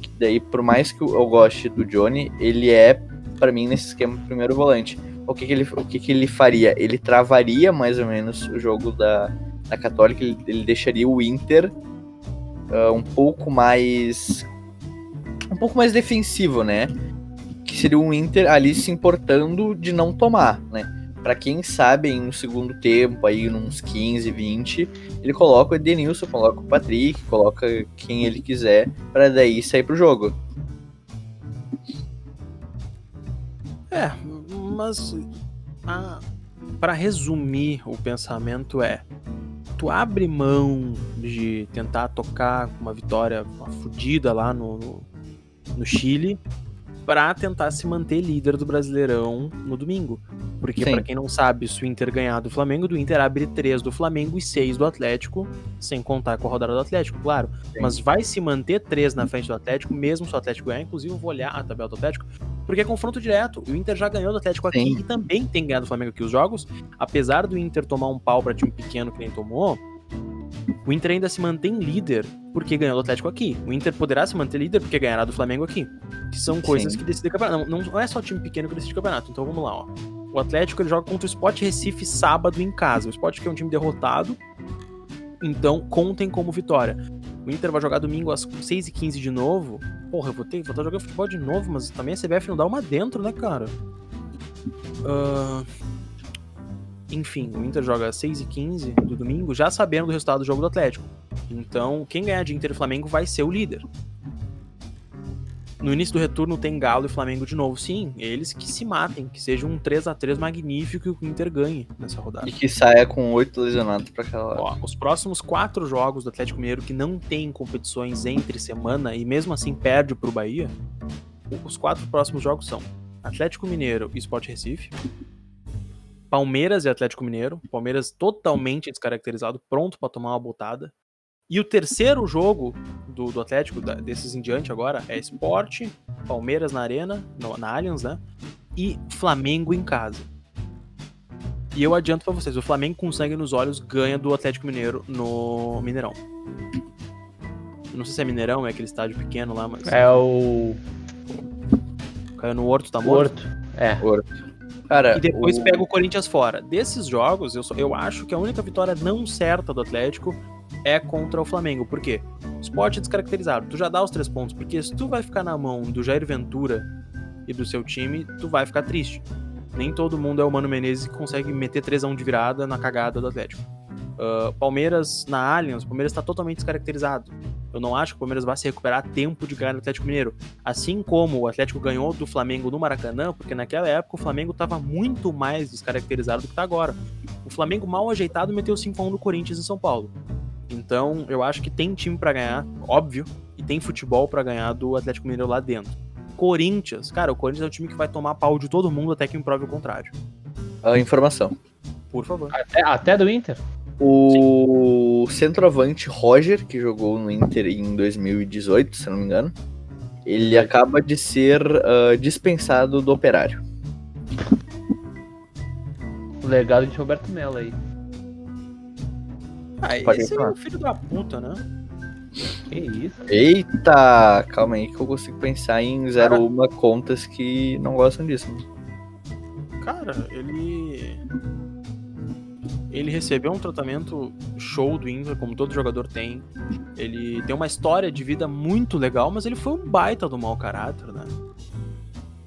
Que daí, por mais que eu goste do Johnny, ele é, pra mim, nesse esquema, primeiro volante. O que, que ele, o que, que ele faria? Ele travaria mais ou menos o jogo da, da Católica, ele, ele deixaria o Inter ah, um pouco mais. um pouco mais defensivo, né? Que seria um Inter ali se importando de não tomar, né? Pra quem sabe, em no segundo tempo, aí uns 15, 20, ele coloca o Edenilson, coloca o Patrick, coloca quem ele quiser, pra daí sair pro jogo. É, mas para resumir o pensamento é tu abre mão de tentar tocar uma vitória fudida lá no, no, no Chile pra tentar se manter líder do Brasileirão no domingo. Porque, pra quem não sabe, se o Inter ganhar do Flamengo, do Inter abre 3 do Flamengo e 6 do Atlético, sem contar com a rodada do Atlético, claro. Sim. Mas vai se manter 3 na frente do Atlético, mesmo se o Atlético ganhar. Inclusive, eu vou olhar a tabela do Atlético, porque é confronto direto. O Inter já ganhou do Atlético aqui Sim. e também tem ganhado do Flamengo aqui os jogos. Apesar do Inter tomar um pau pra time pequeno que nem tomou, o Inter ainda se mantém líder porque ganhou do Atlético aqui. O Inter poderá se manter líder porque ganhará do Flamengo aqui. Que são coisas Sim. que decidem campeonato. Não, não é só time pequeno que decide campeonato. Então vamos lá, ó. O Atlético ele joga contra o Sport Recife sábado em casa. O Sport que é um time derrotado. Então contem como vitória. O Inter vai jogar domingo às 6h15 de novo. Porra, eu vou ter vou estar jogando futebol de novo, mas também a CBF não dá uma dentro, né, cara? Ah, Enfim, o Inter joga às 6h15 do domingo, já sabendo do resultado do jogo do Atlético. Então, quem ganhar de Inter e Flamengo vai ser o líder. No início do retorno tem Galo e Flamengo de novo. Sim, eles que se matem, que seja um 3 a 3 magnífico e que o Inter ganhe nessa rodada. E que saia com oito lesionados pra aquela hora. Ó, os próximos quatro jogos do Atlético Mineiro que não tem competições entre semana e mesmo assim perde pro Bahia, os quatro próximos jogos são Atlético Mineiro e Sport Recife, Palmeiras e Atlético Mineiro, Palmeiras totalmente descaracterizado, pronto pra tomar uma botada. E o terceiro jogo do, do Atlético, da- desses em diante agora, é Sport, Palmeiras na Arena, no- na Allianz, né? E Flamengo em casa. E eu adianto pra vocês, o Flamengo com sangue nos olhos ganha do Atlético Mineiro no Mineirão. Eu não sei se é Mineirão, é aquele estádio pequeno lá, mas É o. caiu no Horto, tá morto. Porto. É. Cara, E depois o- pega o Corinthians fora. Desses jogos, eu, só- eu acho que a única vitória não certa do Atlético é contra o Flamengo. Por quê? Esporte descaracterizado. Tu já dá os três pontos, porque se tu vai ficar na mão do Jair Ventura e do seu time, tu vai ficar triste. Nem todo mundo é o Mano Menezes que consegue meter 3x1 de virada na cagada do Atlético. Ah, Palmeiras na Allianz, o Palmeiras está totalmente descaracterizado. Eu não acho que o Palmeiras vai se recuperar a tempo de ganhar no Atlético Mineiro. Assim como o Atlético ganhou do Flamengo no Maracanã, porque naquela época o Flamengo estava muito mais descaracterizado do que está agora. O Flamengo mal ajeitado meteu 5x1 no Corinthians em São Paulo. Então eu acho que tem time para ganhar, óbvio, e tem futebol para ganhar do Atlético Mineiro lá dentro. Corinthians, cara, o Corinthians é um time que vai tomar pau de todo mundo até que me prove o contrário. a informação. Por favor. Até, até do Inter? O centroavante Roger, que jogou no Inter em 2018, se não me engano, ele acaba de ser ah, dispensado do operário. O legado de Roberto Mello aí. Ah, Pode esse é o filho da puta, né? Que isso? Eita, calma aí que eu consigo pensar em 01 contas que não gostam disso. né? Cara, ele. Ele recebeu um tratamento show do Inter, como todo jogador tem. Ele tem uma história de vida muito legal, mas ele foi um baita do mau caráter, né?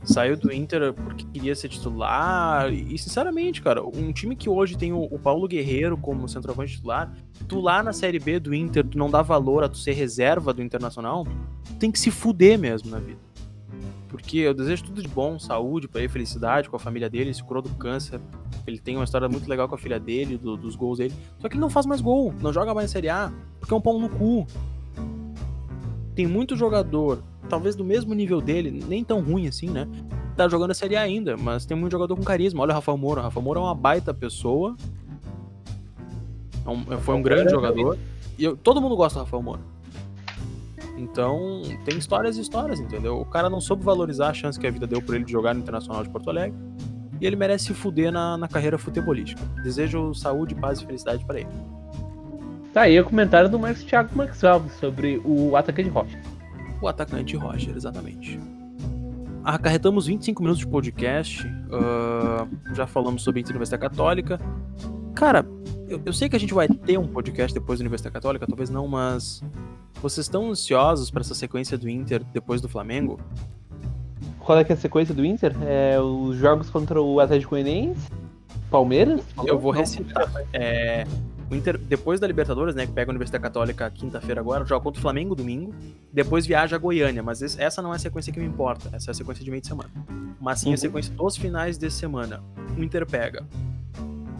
Saiu do Inter porque queria ser titular. E, sinceramente, cara, um time que hoje tem o, Paulo Guerreiro como centroavante titular, tu lá na Série B do Inter, tu não dá valor a tu ser reserva do Internacional, tu tem que se fuder mesmo na vida. Porque eu desejo tudo de bom, saúde pra ele, felicidade com a família dele, ele se curou do câncer. Ele tem uma história muito legal com a filha dele, do- dos gols dele. Só que ele não faz mais gol, não joga mais na Série A, porque é um pão no cu. Tem muito jogador, talvez do mesmo nível dele, nem tão ruim assim, né? Tá jogando a Série A ainda, mas tem muito jogador com carisma. Olha o Rafael Moura. O Rafael Moura é uma baita pessoa. É um- foi um grande jogador. E eu- todo mundo gosta do Rafael Moura. Então, tem histórias e histórias, entendeu? O cara não soube valorizar a chance que a vida deu pra ele de jogar no Internacional de Porto Alegre. E ele merece se fuder na, na carreira futebolística. Desejo saúde, paz e felicidade pra ele. Tá aí o comentário do Marcos Thiago Maxwell sobre o atacante Rocha. O atacante Roger, exatamente. Acarretamos 25 minutos de podcast. ah, já falamos sobre a Universidade Católica. Cara, eu, eu sei que a gente vai ter um podcast depois da Universidade Católica, talvez não, mas. Vocês estão ansiosos pra essa sequência do Inter depois do Flamengo? Qual é que é a sequência do Inter? É os jogos contra o Atlético Goianiense? Palmeiras? Eu vou recitar. É, o Inter, depois da Libertadores, né, que pega a Universidade Católica quinta-feira agora, joga contra o Flamengo domingo, depois viaja a Goiânia, mas esse- essa não é a sequência que me importa, essa é a sequência de meio de semana. Mas sim a Uhum. sequência dos finais de semana. O Inter pega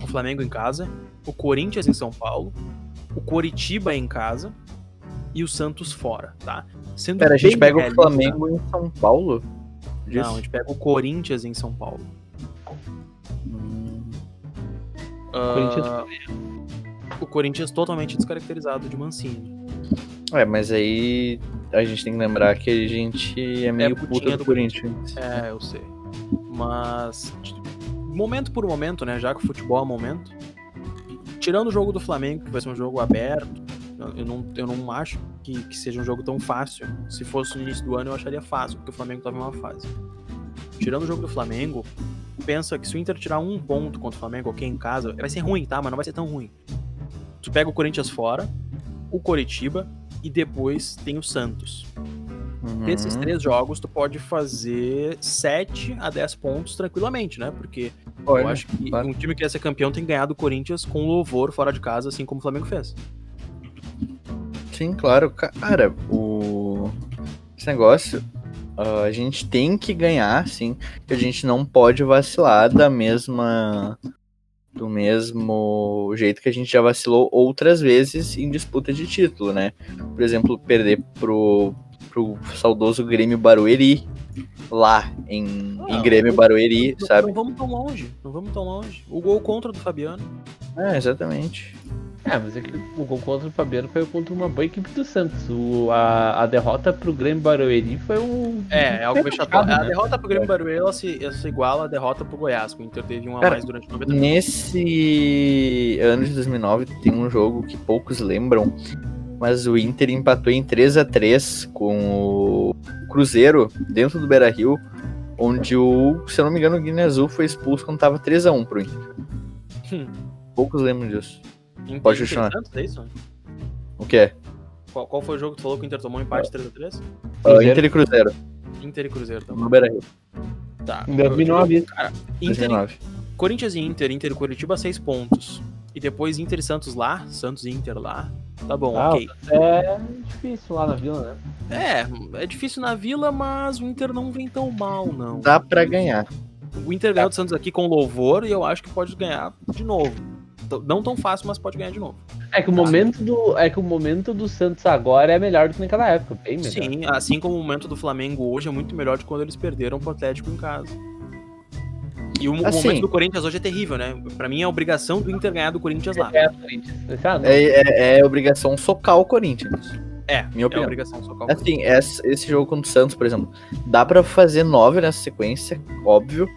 o Flamengo em casa, o Corinthians em São Paulo, o Coritiba em casa e o Santos fora, tá? Sendo Pera, a gente pega o realista- Flamengo em São Paulo? Não, a Disso? gente pega o Corinthians em São Paulo. Hum, Corinthians- Ah, o Corinthians totalmente descaracterizado de Mancini. É, mas aí a gente tem que lembrar que a gente é meio putinha puta do do Corinthians. É, eu sei. Mas, momento por momento, né? Já que o futebol é momento. Tirando o jogo do Flamengo, que vai ser um jogo aberto, eu- não, eu não acho que, que seja um jogo tão fácil. Se fosse no início do ano, eu acharia fácil, porque o Flamengo tava em uma fase. Tirando o jogo do Flamengo, pensa que se o Inter tirar um ponto contra o Flamengo, ok, em casa, vai ser ruim, tá? Mas não vai ser tão ruim. Tu pega o Corinthians fora, o Coritiba e depois tem o Santos. Uhum. Desses três jogos, tu pode fazer 7 a 10 pontos tranquilamente, né? Porque Olha, eu acho que claro. um time que quer ser campeão tem ganhado o Corinthians com louvor fora de casa, assim como o Flamengo fez. Sim, claro. Cara, o... esse negócio, ah, a gente tem que ganhar, sim. A gente não pode vacilar da mesma. Do mesmo jeito que a gente já vacilou outras vezes em disputa de título, né? Por exemplo, perder pro, pro saudoso Grêmio Barueri, lá em, em Não, Grêmio Barueri, Não- sabe? Não vamos tão longe, não vamos tão longe. O gol contra do Fabiano. É, exatamente. É, mas é que o gol contra o Fabiano foi contra uma boa equipe do Santos. O, a, a derrota pro Grêmio Barueri foi um. É, é algo vexatório. né? A derrota pro Grêmio Barueri ela se, ela se iguala à derrota pro Goiás, que o Inter teve um a Cara, mais durante 90 minutos. Nesse ano de 2009 tem um jogo que poucos lembram, mas o Inter empatou em 3 a 3 com o Cruzeiro dentro do Beira-Rio, onde o, se eu não me engano, o Guiné Azul foi expulso quando tava 3 a 1 pro Inter. Hum. Poucos lembram disso. Inter- pode continuar. Santos, é isso? O que é? Qual, qual foi o jogo que tu falou que o Inter tomou um empate 3x3? Uh, Inter e Cruzeiro, Inter e Cruzeiro também. no Beira-Rio, Tá. Em 2009. Cara, Inter, 2009. Corinthians e Inter, Inter e Curitiba, 6 pontos. E depois Inter e Santos lá, Santos e Inter lá. Tá bom, Ah, ok. É difícil lá na vila, né? É, é difícil na Vila, mas o Inter não vem tão mal, não. Dá pra ganhar. O Inter ganhou do Santos aqui com louvor e eu acho que pode ganhar de novo. Não tão fácil, mas pode ganhar de novo. É que o momento do, é que o momento do Santos agora é melhor do que naquela época, bem melhor. Sim, assim como o momento do Flamengo hoje é muito melhor de quando eles perderam pro Atlético em casa. E o, o Assim- momento do Corinthians hoje é terrível, né? Pra mim é a obrigação do Inter ganhar do Corinthians lá. É, Corinthians. Ah. É, é- é obrigação socar o Corinthians. É, Minha é opinião. obrigação só calma. Assim, esse, esse jogo contra o Santos, por exemplo, dá pra fazer nove nessa sequência, óbvio.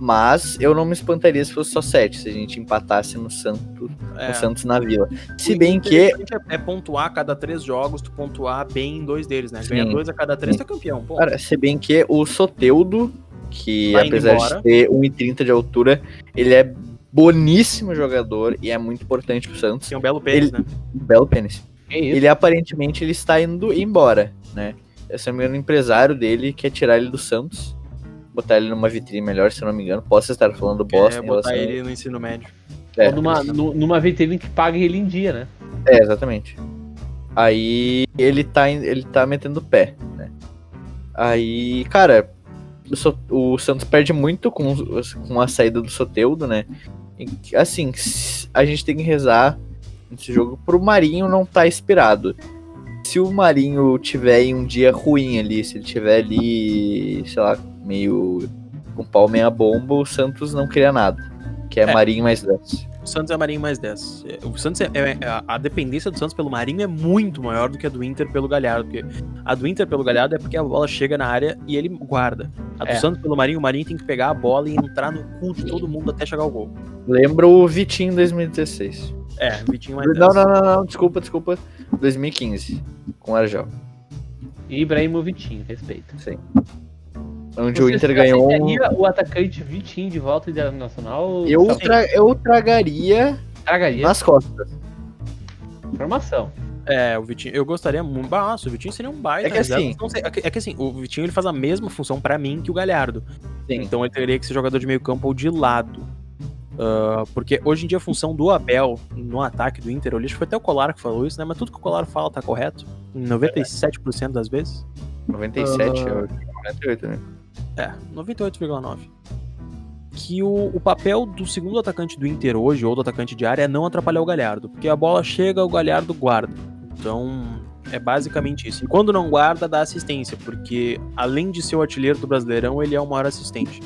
Mas eu não me espantaria se fosse só sete, se a gente empatasse no Santos, É. no Santos na Vila. Se bem que. interessante É, é pontuar a cada três jogos, tu pontuar bem em dois deles, né? Ganha dois a cada três, tu é campeão. Pô. Cara, se bem que o Soteudo, que indo apesar de ter 1,30 de altura, ele é boníssimo jogador e é muito importante pro Santos. Tem um belo pênis, Ele- né? Belo pênis. Isso? Ele aparentemente ele está indo embora, né? Se eu não me engano, o empresário dele quer tirar ele do Santos, botar ele numa vitrine melhor, se eu não me engano. Posso estar falando bosta é, botar relação... ele no ensino médio. É, Ou numa, nu- numa vitrine que paga ele em dia, né? é, exatamente. Aí ele tá, ele tá metendo o pé, né? Aí, cara, o, o Santos perde muito com, com a saída do Soteudo, né? E, assim, a gente tem que rezar nesse jogo pro Marinho não tá inspirado. Se o Marinho tiver em um dia ruim ali, se ele tiver ali, sei lá, meio com pau meia bomba, o Santos não cria nada. Que é, É. Marinho mais 10. O Santos é Marinho mais 10. É, O Santos é, é- a- a dependência do Santos pelo Marinho é muito maior do que a do Inter pelo Galhardo. Porque a do Inter pelo Galhardo é porque a bola chega na área e ele guarda. A do É. Santos pelo Marinho, o Marinho tem que pegar a bola e entrar no cu de todo mundo até chegar ao gol. Lembra o Vitinho em 2016. É, Vitinho mais 10. Não, não, não, não, desculpa, desculpa. 2015, com o Argel. E Ibrahimo Vitinho, Onde o Você Inter ganhou o atacante Vitinho de volta internacional? Eu, Não, tra... eu tragaria tragaria. nas costas. Informação. É, o Vitinho, eu gostaria muito. Nossa, o Vitinho seria um baita. É que assim- é, que, é que assim, o Vitinho ele faz a mesma função pra mim que o Galhardo. Sim. Então ele teria que ser jogador de meio campo ou de lado. Ah, porque hoje em dia a função do Abel no ataque do Inter, eu li, acho que foi até o Colar que falou isso, né? Mas tudo que o Colar fala tá correto. Em 97% das vezes. 97, Ah. eu... 98, né? É, 98,9. Que o, o papel do segundo atacante do Inter hoje, ou do atacante de área, é não atrapalhar o Galhardo. Porque a bola chega, o Galhardo guarda. Então, é basicamente isso. E quando não guarda, dá assistência. Porque, além de ser o artilheiro do Brasileirão, ele é o maior assistente.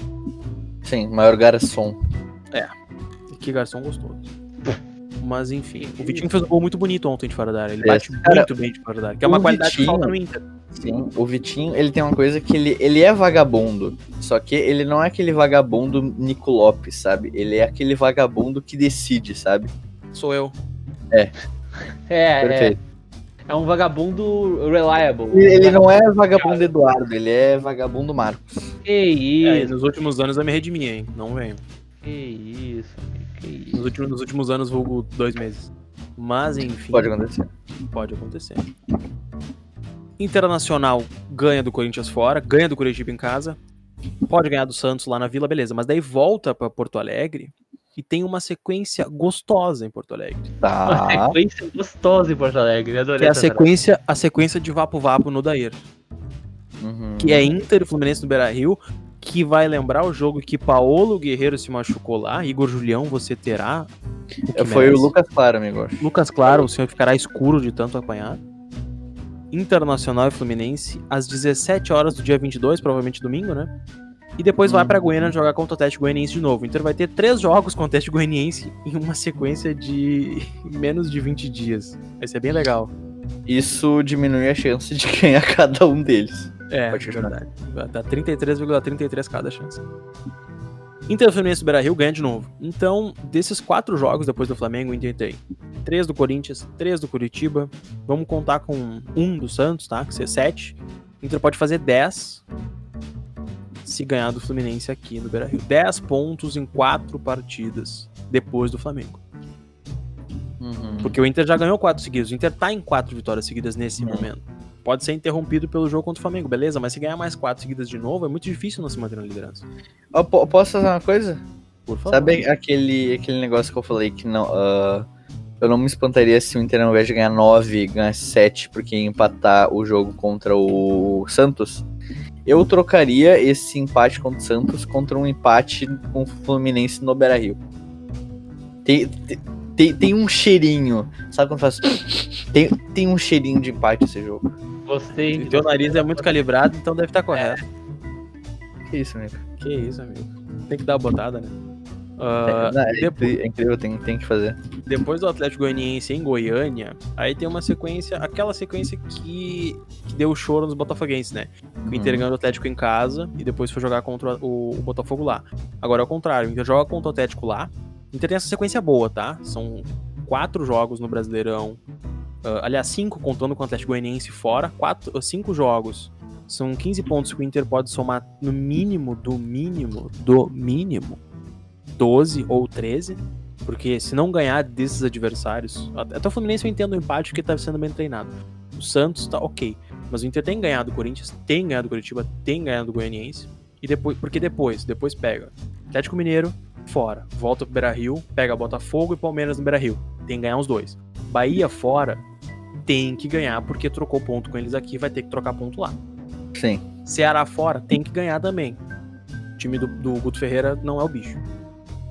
Sim, maior garçom. E que garçom gostoso. Mas enfim, o Vitinho fez um gol muito bonito ontem de fora da área. Ele É, bate cara, muito bem de fora da área. Que é uma qualidade que Vitinho- falta no Inter. Sim, o Vitinho, ele tem uma coisa que ele, ele é vagabundo. Só que ele não é aquele vagabundo Nico Lopes, sabe? Ele é aquele vagabundo que decide, sabe? Sou eu. É, é, Perfeito. é um vagabundo reliable. Ele, ele não é vagabundo Eduardo, ele é vagabundo Marcos. Que É, isso, nos últimos anos eu me redimi, hein? Não venho. que isso, que isso. Nos últimos, nos últimos anos, vulgo dois meses. Mas enfim, Pode acontecer. pode acontecer. Internacional ganha do Corinthians fora, ganha do Curitiba em casa, pode ganhar do Santos lá na Vila, beleza. Mas daí volta pra Porto Alegre e tem uma sequência gostosa em Porto Alegre. Uma Tá. sequência gostosa em Porto Alegre, adorei é a sequência, a sequência de Vapo Vapo no Dair. Uhum. que é Inter e Fluminense no Beira Rio, que vai lembrar o jogo que Paolo Guerreiro se machucou lá. Igor Julião, você terá. o Foi merece. o Lucas Claro, amigo. Lucas Claro, o senhor ficará escuro de tanto apanhar. Internacional e Fluminense, às 17 horas do dia 22, provavelmente domingo, né? E depois vai Hum. pra Goiânia jogar contra o Atlético Goianiense de novo. O Inter vai ter três jogos contra o Atlético Goianiense [LAUGHS] em uma sequência de [LAUGHS] menos de 20 dias. Vai ser bem legal. Isso diminui a chance de ganhar [LAUGHS] cada um deles. É, Pode é verdade. Dar 33,33 cada chance. Inter Fluminense e Beira Rio ganha de novo. Então, desses quatro jogos depois do Flamengo, o Inter tem três do Corinthians, três do Curitiba. Vamos contar com um do Santos, tá? Que ser sete. O Inter pode fazer 10 se ganhar do Fluminense aqui no Beira Rio. 10 pontos em quatro partidas depois do Flamengo. Uhum. Porque o Inter já ganhou quatro seguidos. O Inter tá em quatro vitórias seguidas nesse Uhum. momento. Pode ser interrompido pelo jogo contra o Flamengo, beleza? Mas se ganhar mais quatro seguidas de novo, é muito difícil não se manter na liderança. Po- posso fazer uma coisa? Por favor. Sabe aquele, aquele negócio que eu falei que não. ah, eu não me espantaria se o Inter, ao invés de ganhar 9, ganhar 7, porque ia empatar o jogo contra o Santos. Eu trocaria esse empate contra o Santos contra um empate com o Fluminense no Beira Rio. Tem, tem, tem, tem um cheirinho. Sabe quando faz. Tem, tem um cheirinho de empate esse jogo. Gostei. O teu nariz é muito calibrado, então deve estar correto. Que isso, amigo? Que isso, amigo. Tem que dar a botada, né? Ah, é, é depois, é incrível, tem, tem que fazer. depois do Atlético Goianiense em Goiânia, aí tem uma sequência, aquela sequência que, que deu choro nos botafoguenses, né? O Inter Uhum. ganhou o Atlético em casa e depois foi jogar contra o, o Botafogo lá. Agora é o contrário, o Inter joga contra o Atlético lá. O Inter tem essa sequência boa, tá? São quatro jogos no Brasileirão. Ah, aliás, cinco contando com o Atlético Goianiense fora. Quatro, cinco jogos. São 15 pontos que o Inter pode somar no mínimo, do mínimo, do mínimo, 12 ou 13. Porque se não ganhar desses adversários. Até o Fluminense eu entendo o empate porque tá sendo bem treinado. O Santos tá ok. Mas o Inter tem ganhado o Corinthians, tem ganhado o Curitiba, tem ganhado o Goianiense. E depois, porque depois, depois pega Atlético Mineiro, fora. Volta pro Beira Rio, pega Botafogo e Palmeiras no Beira Rio. Tem que ganhar os dois. Bahia fora, tem que ganhar, porque trocou ponto com eles aqui, vai ter que trocar ponto lá. Sim. Ceará fora, tem que ganhar também. O time do, do Guto Ferreira não é o bicho.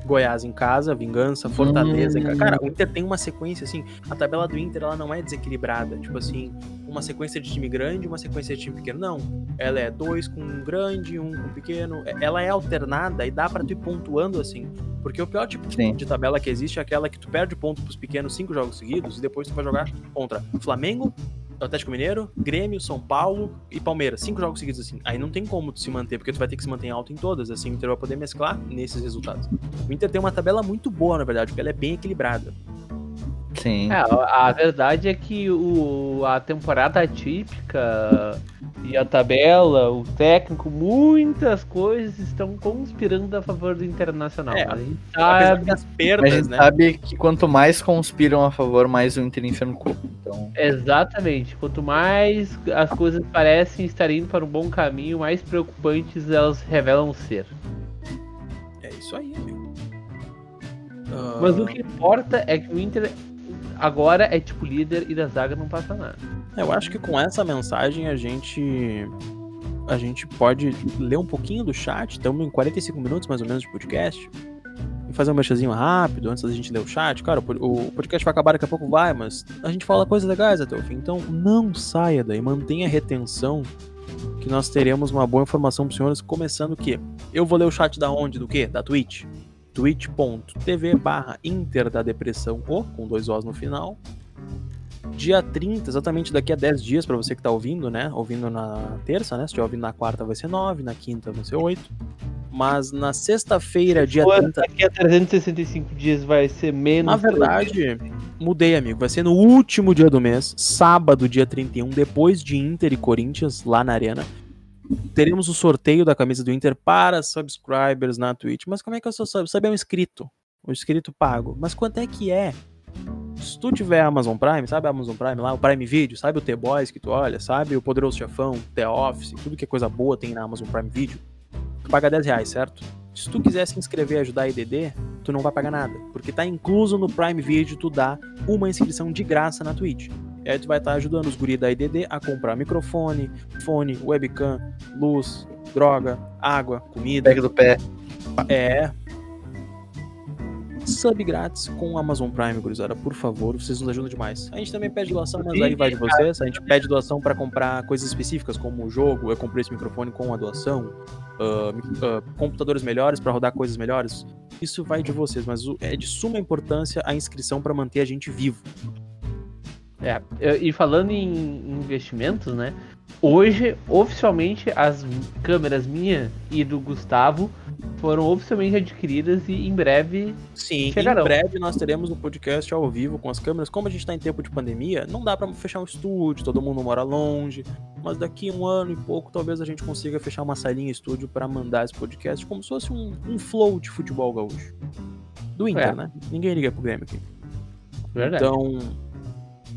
Goiás em casa, Vingança, Fortaleza em casa. Cara, o Inter tem uma sequência assim. A tabela do Inter ela não é desequilibrada. Tipo assim, uma sequência de time grande, uma sequência de time pequeno. Não. Ela é dois com um grande, um com pequeno. É- Ela é alternada e dá pra tu ir pontuando assim. Porque o pior tipo de, Sim. de tabela que existe é aquela que tu perde ponto pros pequenos cinco jogos seguidos e depois tu vai jogar contra Flamengo, Atlético Mineiro, Grêmio, São Paulo e Palmeiras. Cinco jogos seguidos assim. Aí não tem como se manter, porque tu vai ter que se manter alto em todas. Assim, o Inter vai poder mesclar nesses resultados. O Inter tem uma tabela muito boa, na verdade, porque ela é bem equilibrada. Sim. É, a a verdade é que o, a temporada atípica e a tabela, o técnico, muitas coisas estão conspirando a favor do Internacional. É, a gente sabe, das Mas a perdas, gente né? sabe que quanto mais conspiram a favor, mais o Inter enfia no cu. Então, exatamente. Quanto mais as coisas parecem estar indo para um bom caminho, mais preocupantes elas revelam ser. É isso aí, amigo. Ah, Mas o que importa é que o Inter agora é tipo líder e da zaga não passa nada. Eu acho que com essa mensagem a gente a gente pode ler um pouquinho do chat. Estamos em 45 minutos mais ou menos de podcast. E fazer um mexazinho rápido antes da gente ler o chat. Cara, o podcast vai acabar daqui a pouco, vai, mas a gente fala coisas legais até o fim. Então não saia daí, mantenha a retenção que nós teremos uma boa informação para os senhores. Começando o quê? Eu vou ler o chat da onde? Do quê? Da Twitch. twitch.tv barra Inter da Depressão O, com dois Os no final. Dia 30, exatamente daqui a 10 dias para você que tá ouvindo, né? Ouvindo na terça, né? Se estiver ouvindo na quarta vai ser 9, na quinta vai ser 8. Mas na sexta-feira, dia Pô, 30, Daqui a 365 dias vai ser menos. na verdade, mudei, amigo. Vai ser no último dia do mês, sábado, dia 31, depois de Inter e Corinthians, lá na Arena. Teremos o sorteio da camisa do Inter para subscribers na Twitch. Mas como é que eu sou sub? Sub é um inscrito. Um inscrito pago. Mas quanto é que é? Se tu tiver Amazon Prime, sabe a Amazon Prime lá, o Prime Video, sabe o T-Boys que tu olha, sabe o Poderoso Chefão, The Office, tudo que é coisa boa tem na Amazon Prime Video, tu paga 10 reais, certo? Se tu quiser se inscrever e ajudar a IDD, tu não vai pagar nada, porque tá incluso no Prime Video, tu dá uma inscrição de graça na Twitch. E aí tu vai estar ajudando os guris da IDD a comprar microfone, fone, webcam, luz, droga, água, comida. pega do pé. É. sub grátis com o Amazon Prime, gurizada. Por favor, vocês nos ajudam demais. A gente também pede doação, mas aí vai de vocês. A gente pede doação para comprar coisas específicas, como o jogo. Eu comprei esse microfone com a doação. Uh, uh, computadores melhores para rodar coisas melhores. Isso vai de vocês, mas é de suma importância a inscrição para manter a gente vivo. É, e falando em investimentos, né? Hoje, oficialmente, as câmeras minha e do Gustavo foram oficialmente adquiridas e em breve Sim, chegarão. em breve nós teremos um podcast ao vivo com as câmeras. Como a gente está em tempo de pandemia, não dá para fechar um estúdio, todo mundo mora longe. Mas daqui um ano e pouco, talvez a gente consiga fechar uma salinha estúdio para mandar esse podcast como se fosse um, um flow de futebol gaúcho. Do Inter, É. né? Ninguém liga pro Grêmio aqui. Verdade. Então.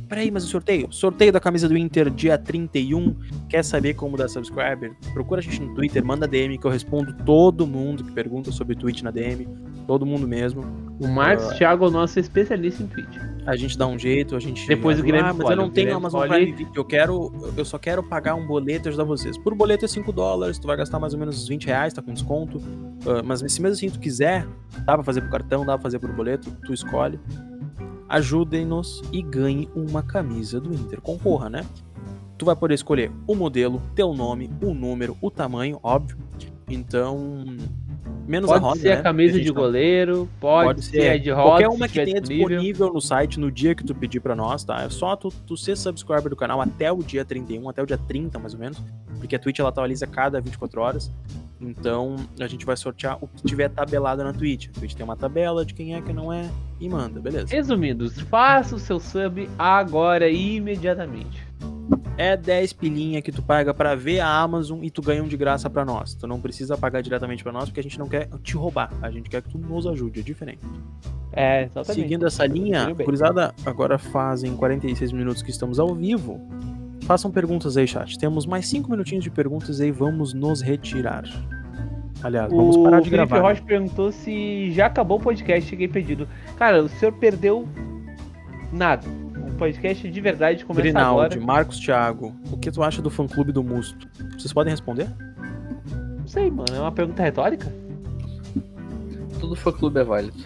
Peraí, mas o sorteio? Sorteio da camisa do Inter dia 31. Quer saber como dar subscriber? Procura a gente no Twitter, manda DM que eu respondo todo mundo que pergunta sobre Twitch na DM. Todo mundo mesmo. o Marcos Thiago é o nosso especialista em Twitch. A gente dá um jeito, a gente. Depois o Guilherme Ah, mas eu não tenho Amazon. Prime Video. Eu quero. Eu só quero pagar um boleto e ajudar vocês. Por boleto é 5 dólares, tu vai gastar mais ou menos uns 20 reais, tá com desconto. Ah, mas se mesmo assim tu quiser, dá pra fazer por cartão, dá pra fazer por boleto, tu escolhe. Ajudem-nos e ganhe uma camisa do Inter. Concorra, né? Tu vai poder escolher o modelo, teu nome, o número, o tamanho, óbvio. Então. Menos a Pode rosa, ser né? a camisa a de tá- goleiro, pode, Pode ser a de rosa, Qualquer uma que tenha disponível. disponível no site no dia que tu pedir pra nós, tá? É só tu, tu ser subscriber do canal até o dia 31, até o dia 30 mais ou menos, porque a Twitch ela atualiza cada 24 horas. Então a gente vai sortear o que tiver tabelado na Twitch. A Twitch tem uma tabela de quem é que não é e manda, beleza? Resumindo, faça o seu sub agora, imediatamente. É 10 pilinha que tu paga pra ver a Amazon e tu ganha um de graça pra nós. Tu não precisa pagar diretamente pra nós porque a gente não quer te roubar, a gente quer que tu nos ajude, é diferente. É, exatamente. Seguindo essa linha, gurizada, agora fazem 46 minutos que estamos ao vivo. Façam perguntas aí, chat. Temos mais 5 minutinhos de perguntas aí, vamos nos retirar. Aliás, vamos o parar de Felipe gravar. Rocha perguntou se já acabou o podcast, cheguei pedido. Cara, o senhor perdeu nada. O podcast de verdade começa Grinaldi, agora. Marcos Thiago, o que tu acha do fã clube do Musto? Vocês podem responder? Não sei, mano, é uma pergunta retórica? Todo fã clube é válido.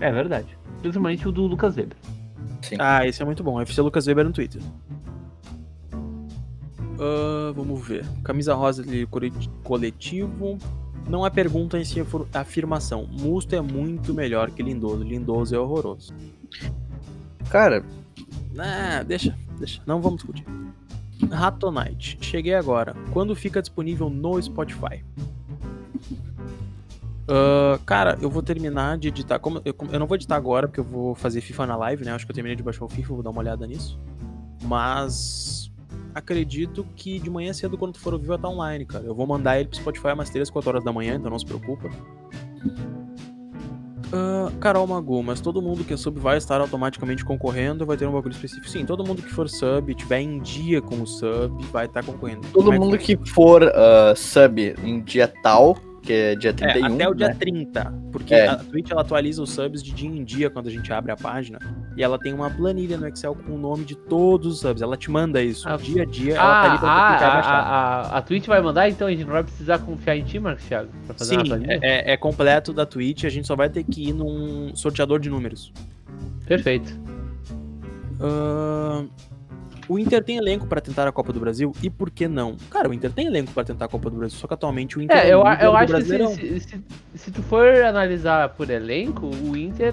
É verdade. Principalmente o do Lucas Weber. Ah, esse é muito bom. FC Lucas Weber no Twitter. Ah, vamos ver. Camisa rosa de cole- coletivo. Não é pergunta em si, é for- afirmação. Musto é muito melhor que Lindoso. Lindoso é horroroso. Cara, Ah, deixa, deixa. Não vamos discutir. Ratonite. Cheguei agora. Quando fica disponível no Spotify? Ah, cara, eu vou terminar de editar. Como, eu, eu não vou editar agora, porque eu vou fazer FIFA na live, né? Acho que eu terminei de baixar o FIFA, vou dar uma olhada nisso. Mas acredito que de manhã cedo, quando tu for ouvir, vai estar online, cara. Eu vou mandar ele pro Spotify umas 3, 4 horas da manhã, então não se preocupa. Ah, Carol Magu, mas todo mundo que é sub vai estar automaticamente concorrendo, vai ter um bagulho específico. Sim, todo mundo que for sub, tiver em dia com o sub, vai estar concorrendo. todo é mundo que for ah, sub em dia tal, que é dia É, 31, até o dia né? 30, porque É. a Twitch ela atualiza os subs de dia em dia quando a gente abre a página, e ela tem uma planilha no Excel com o nome de todos os subs, ela te manda isso, Ah, dia a dia, ela tá ali Ah, pra tu clicar e ah, baixar. a, a, a Twitch vai mandar, então a gente não vai precisar confiar em ti, Marcos Thiago, pra fazer Sim, planilha? é, é completo da Twitch, a gente só vai ter que ir num sorteador de números. Perfeito. Ahn, o Inter tem elenco pra tentar a Copa do Brasil, e por que não? Cara, o Inter tem elenco pra tentar a Copa do Brasil, só que atualmente o Inter É, eu, líder eu do acho que se, se, se, se tu for analisar por elenco, o Inter,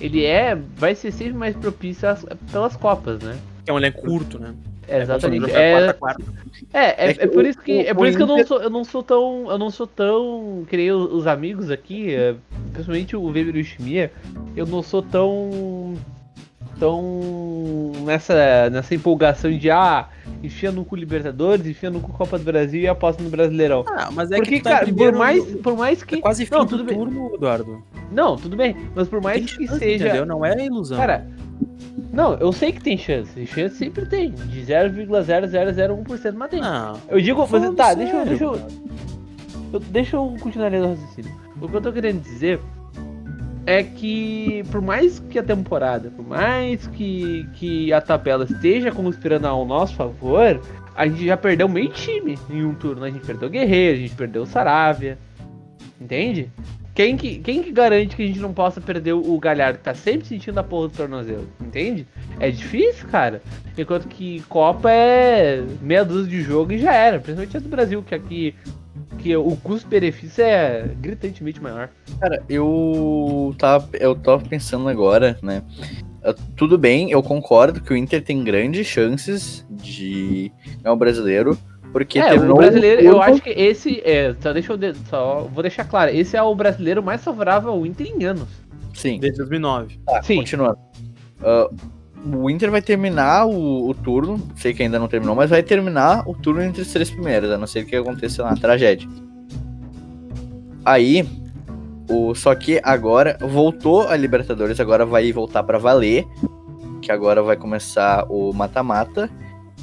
ele é, vai ser sempre mais propício às- pelas Copas, né? É um elenco curto, né? É, exatamente. É, quarta quarta. é, é, É que é por isso que, é por isso que eu não sou, eu não sou tão, eu não sou tão, nem os amigos aqui, é, principalmente o Weber e o Shimia, eu não sou tão, tão nessa, nessa empolgação de ah, enfia no cu Libertadores, enfia no cu Copa do Brasil e aposta no Brasileirão. Ah, mas é Porque, que tá cara, por mais, por mais que É quase fim Não, do tudo bem. turno, Eduardo. Não, tudo bem, mas por mais que seja. Entendeu? Não é ilusão. Cara, não, eu sei que tem chance. Chance sempre tem. De 0,0001%, mas tem. não. eu digo, mas, falando tá, deixa, eu- sério, deixa, eu, eu- deixa eu continuar lendo o raciocínio. O que eu tô querendo dizer é que, por mais que a temporada, por mais que, que a tabela esteja conspirando ao nosso favor, a gente já perdeu meio time em um turno. A gente perdeu o Guerreiro, a gente perdeu o Saravia. Entende? Quem que, quem que garante que a gente não possa perder o Galhardo que tá sempre sentindo a porra do tornozelo? Entende? É difícil, cara. Enquanto que Copa é meia dúzia de jogo e já era. Principalmente a do Brasil, que aqui que o custo-benefício é gritantemente maior. Cara, eu tava, eu tava pensando agora, né? Uh, Tudo bem, eu concordo que o Inter tem grandes chances de ganhar o brasileiro, porque É, terminou o brasileiro, eu acho que esse é, só deixa eu de- só vou deixar claro, esse é o brasileiro mais favorável ao Inter em anos. Sim, Desde 2009. tá, Sim. continuando. Uh, o Inter vai terminar o, o turno, sei que ainda não terminou, mas vai terminar o turno entre os três primeiros, a não ser que aconteça uma tragédia. Aí, o, só que agora voltou a Libertadores, agora vai voltar pra valer, que agora vai começar o mata-mata,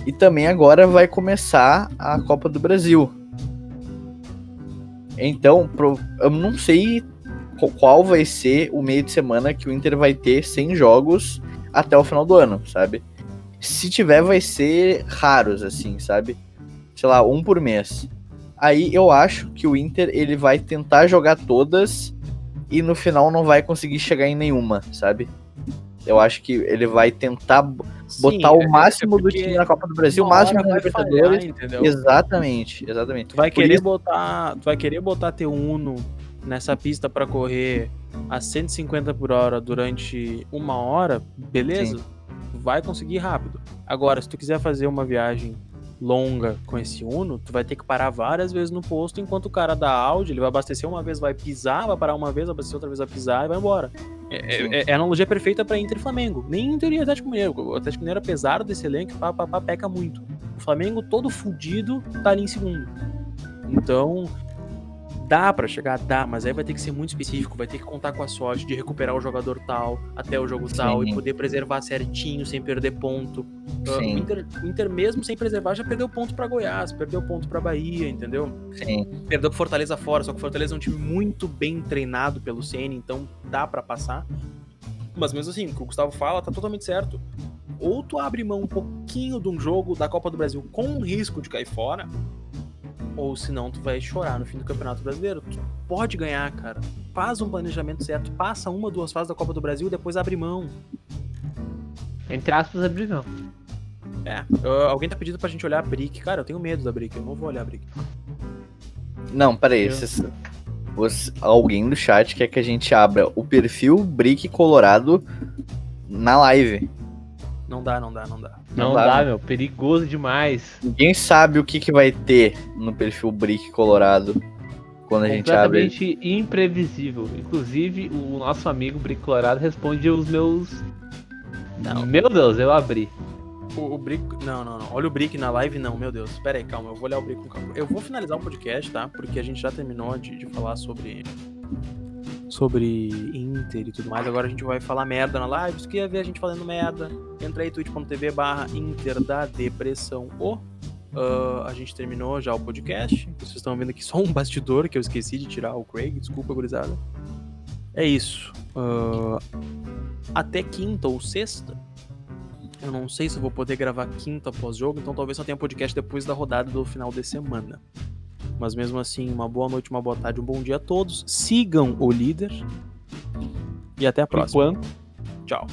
e também agora vai começar a Copa do Brasil. Então, pro- eu não sei qu- qual vai ser o meio de semana que o Inter vai ter sem jogos até o final do ano, sabe? Se tiver, vai ser raros, assim, sabe? Sei lá, um por mês. Aí eu acho que o Inter ele vai tentar jogar todas e no final não vai conseguir chegar em nenhuma, sabe? Eu acho que ele vai tentar botar Sim, o é- máximo é do time na Copa do Brasil, o máximo na Libertadores. falhar? Exatamente, exatamente. Tu vai Por querer isso- botar, tu vai querer botar teu Uno nessa pista pra correr a 150 por hora durante uma hora, beleza? Tu vai conseguir rápido. Agora, se tu quiser fazer uma viagem longa com esse Uno, tu vai ter que parar várias vezes no posto, enquanto o cara da Audi, ele vai abastecer uma vez, vai pisar, vai parar uma vez, abastecer outra vez, vai pisar e vai embora. É, Sim. é- é a analogia perfeita pra Inter e Flamengo. Nem Inter e Atlético Mineiro. O Atlético Mineiro, apesar desse elenco, pá, pá, pá, peca muito. O Flamengo, todo fudido, tá ali em segundo. Então, dá pra chegar, dá, mas aí vai ter que ser muito específico, vai ter que contar com a sorte de recuperar o jogador tal, até o jogo tal, Sim. e poder preservar certinho, sem perder ponto. Sim. O Inter, o Inter, mesmo sem preservar, já perdeu ponto pra Goiás, perdeu ponto pra Bahia, entendeu? Sim, Perdeu pro Fortaleza fora, só que o Fortaleza é um time muito bem treinado pelo CN, então dá pra passar. Mas mesmo assim, o que o Gustavo fala tá totalmente certo. Ou tu abre mão um pouquinho de um jogo da Copa do Brasil com risco de cair fora, ou senão tu vai chorar no fim do Campeonato Brasileiro. Tu pode ganhar, cara. Faz um planejamento certo, passa uma, duas fases da Copa do Brasil e depois abre mão. Entre aspas, abrir não. É. ah, alguém tá pedindo pra gente olhar a Brick. Cara, eu tenho medo da Brick, eu não vou olhar a Brick. Não, peraí. Eu- Vocês, você- alguém do chat quer que a gente abra o perfil Brick Colorado na live. Não dá, não dá, não dá. Não, Não dá, dá, meu. Perigoso demais. Ninguém sabe o que, que vai ter no perfil Brick Colorado quando a gente abre. Completamente imprevisível. Inclusive, o nosso amigo Bricolorado responde os meus. Não. Meu Deus, eu abri. O, o Brick. Não, não, não. Olha o Brick na live, não, meu Deus. Pera aí, calma. Eu vou olhar o Brick com calma. Eu vou finalizar o podcast, tá? Porque a gente já terminou de, de falar sobre. Sobre Inter e tudo mais. Agora a gente vai falar merda na live. Se quer ver a gente falando merda, entra aí twitch.tv barra Inter da Depressão. Ou ah, a gente terminou já o podcast. Vocês estão vendo aqui só um bastidor que eu esqueci de tirar o Craig. Desculpa, gurizada. É isso. Ah, até quinta ou sexta. Eu não sei se vou poder gravar quinta pós-jogo, então talvez só tenha podcast depois da rodada do final de semana. Mas mesmo assim, uma boa noite, uma boa tarde, um bom dia a todos. Sigam o líder. E até a próxima. enquanto. Tchau.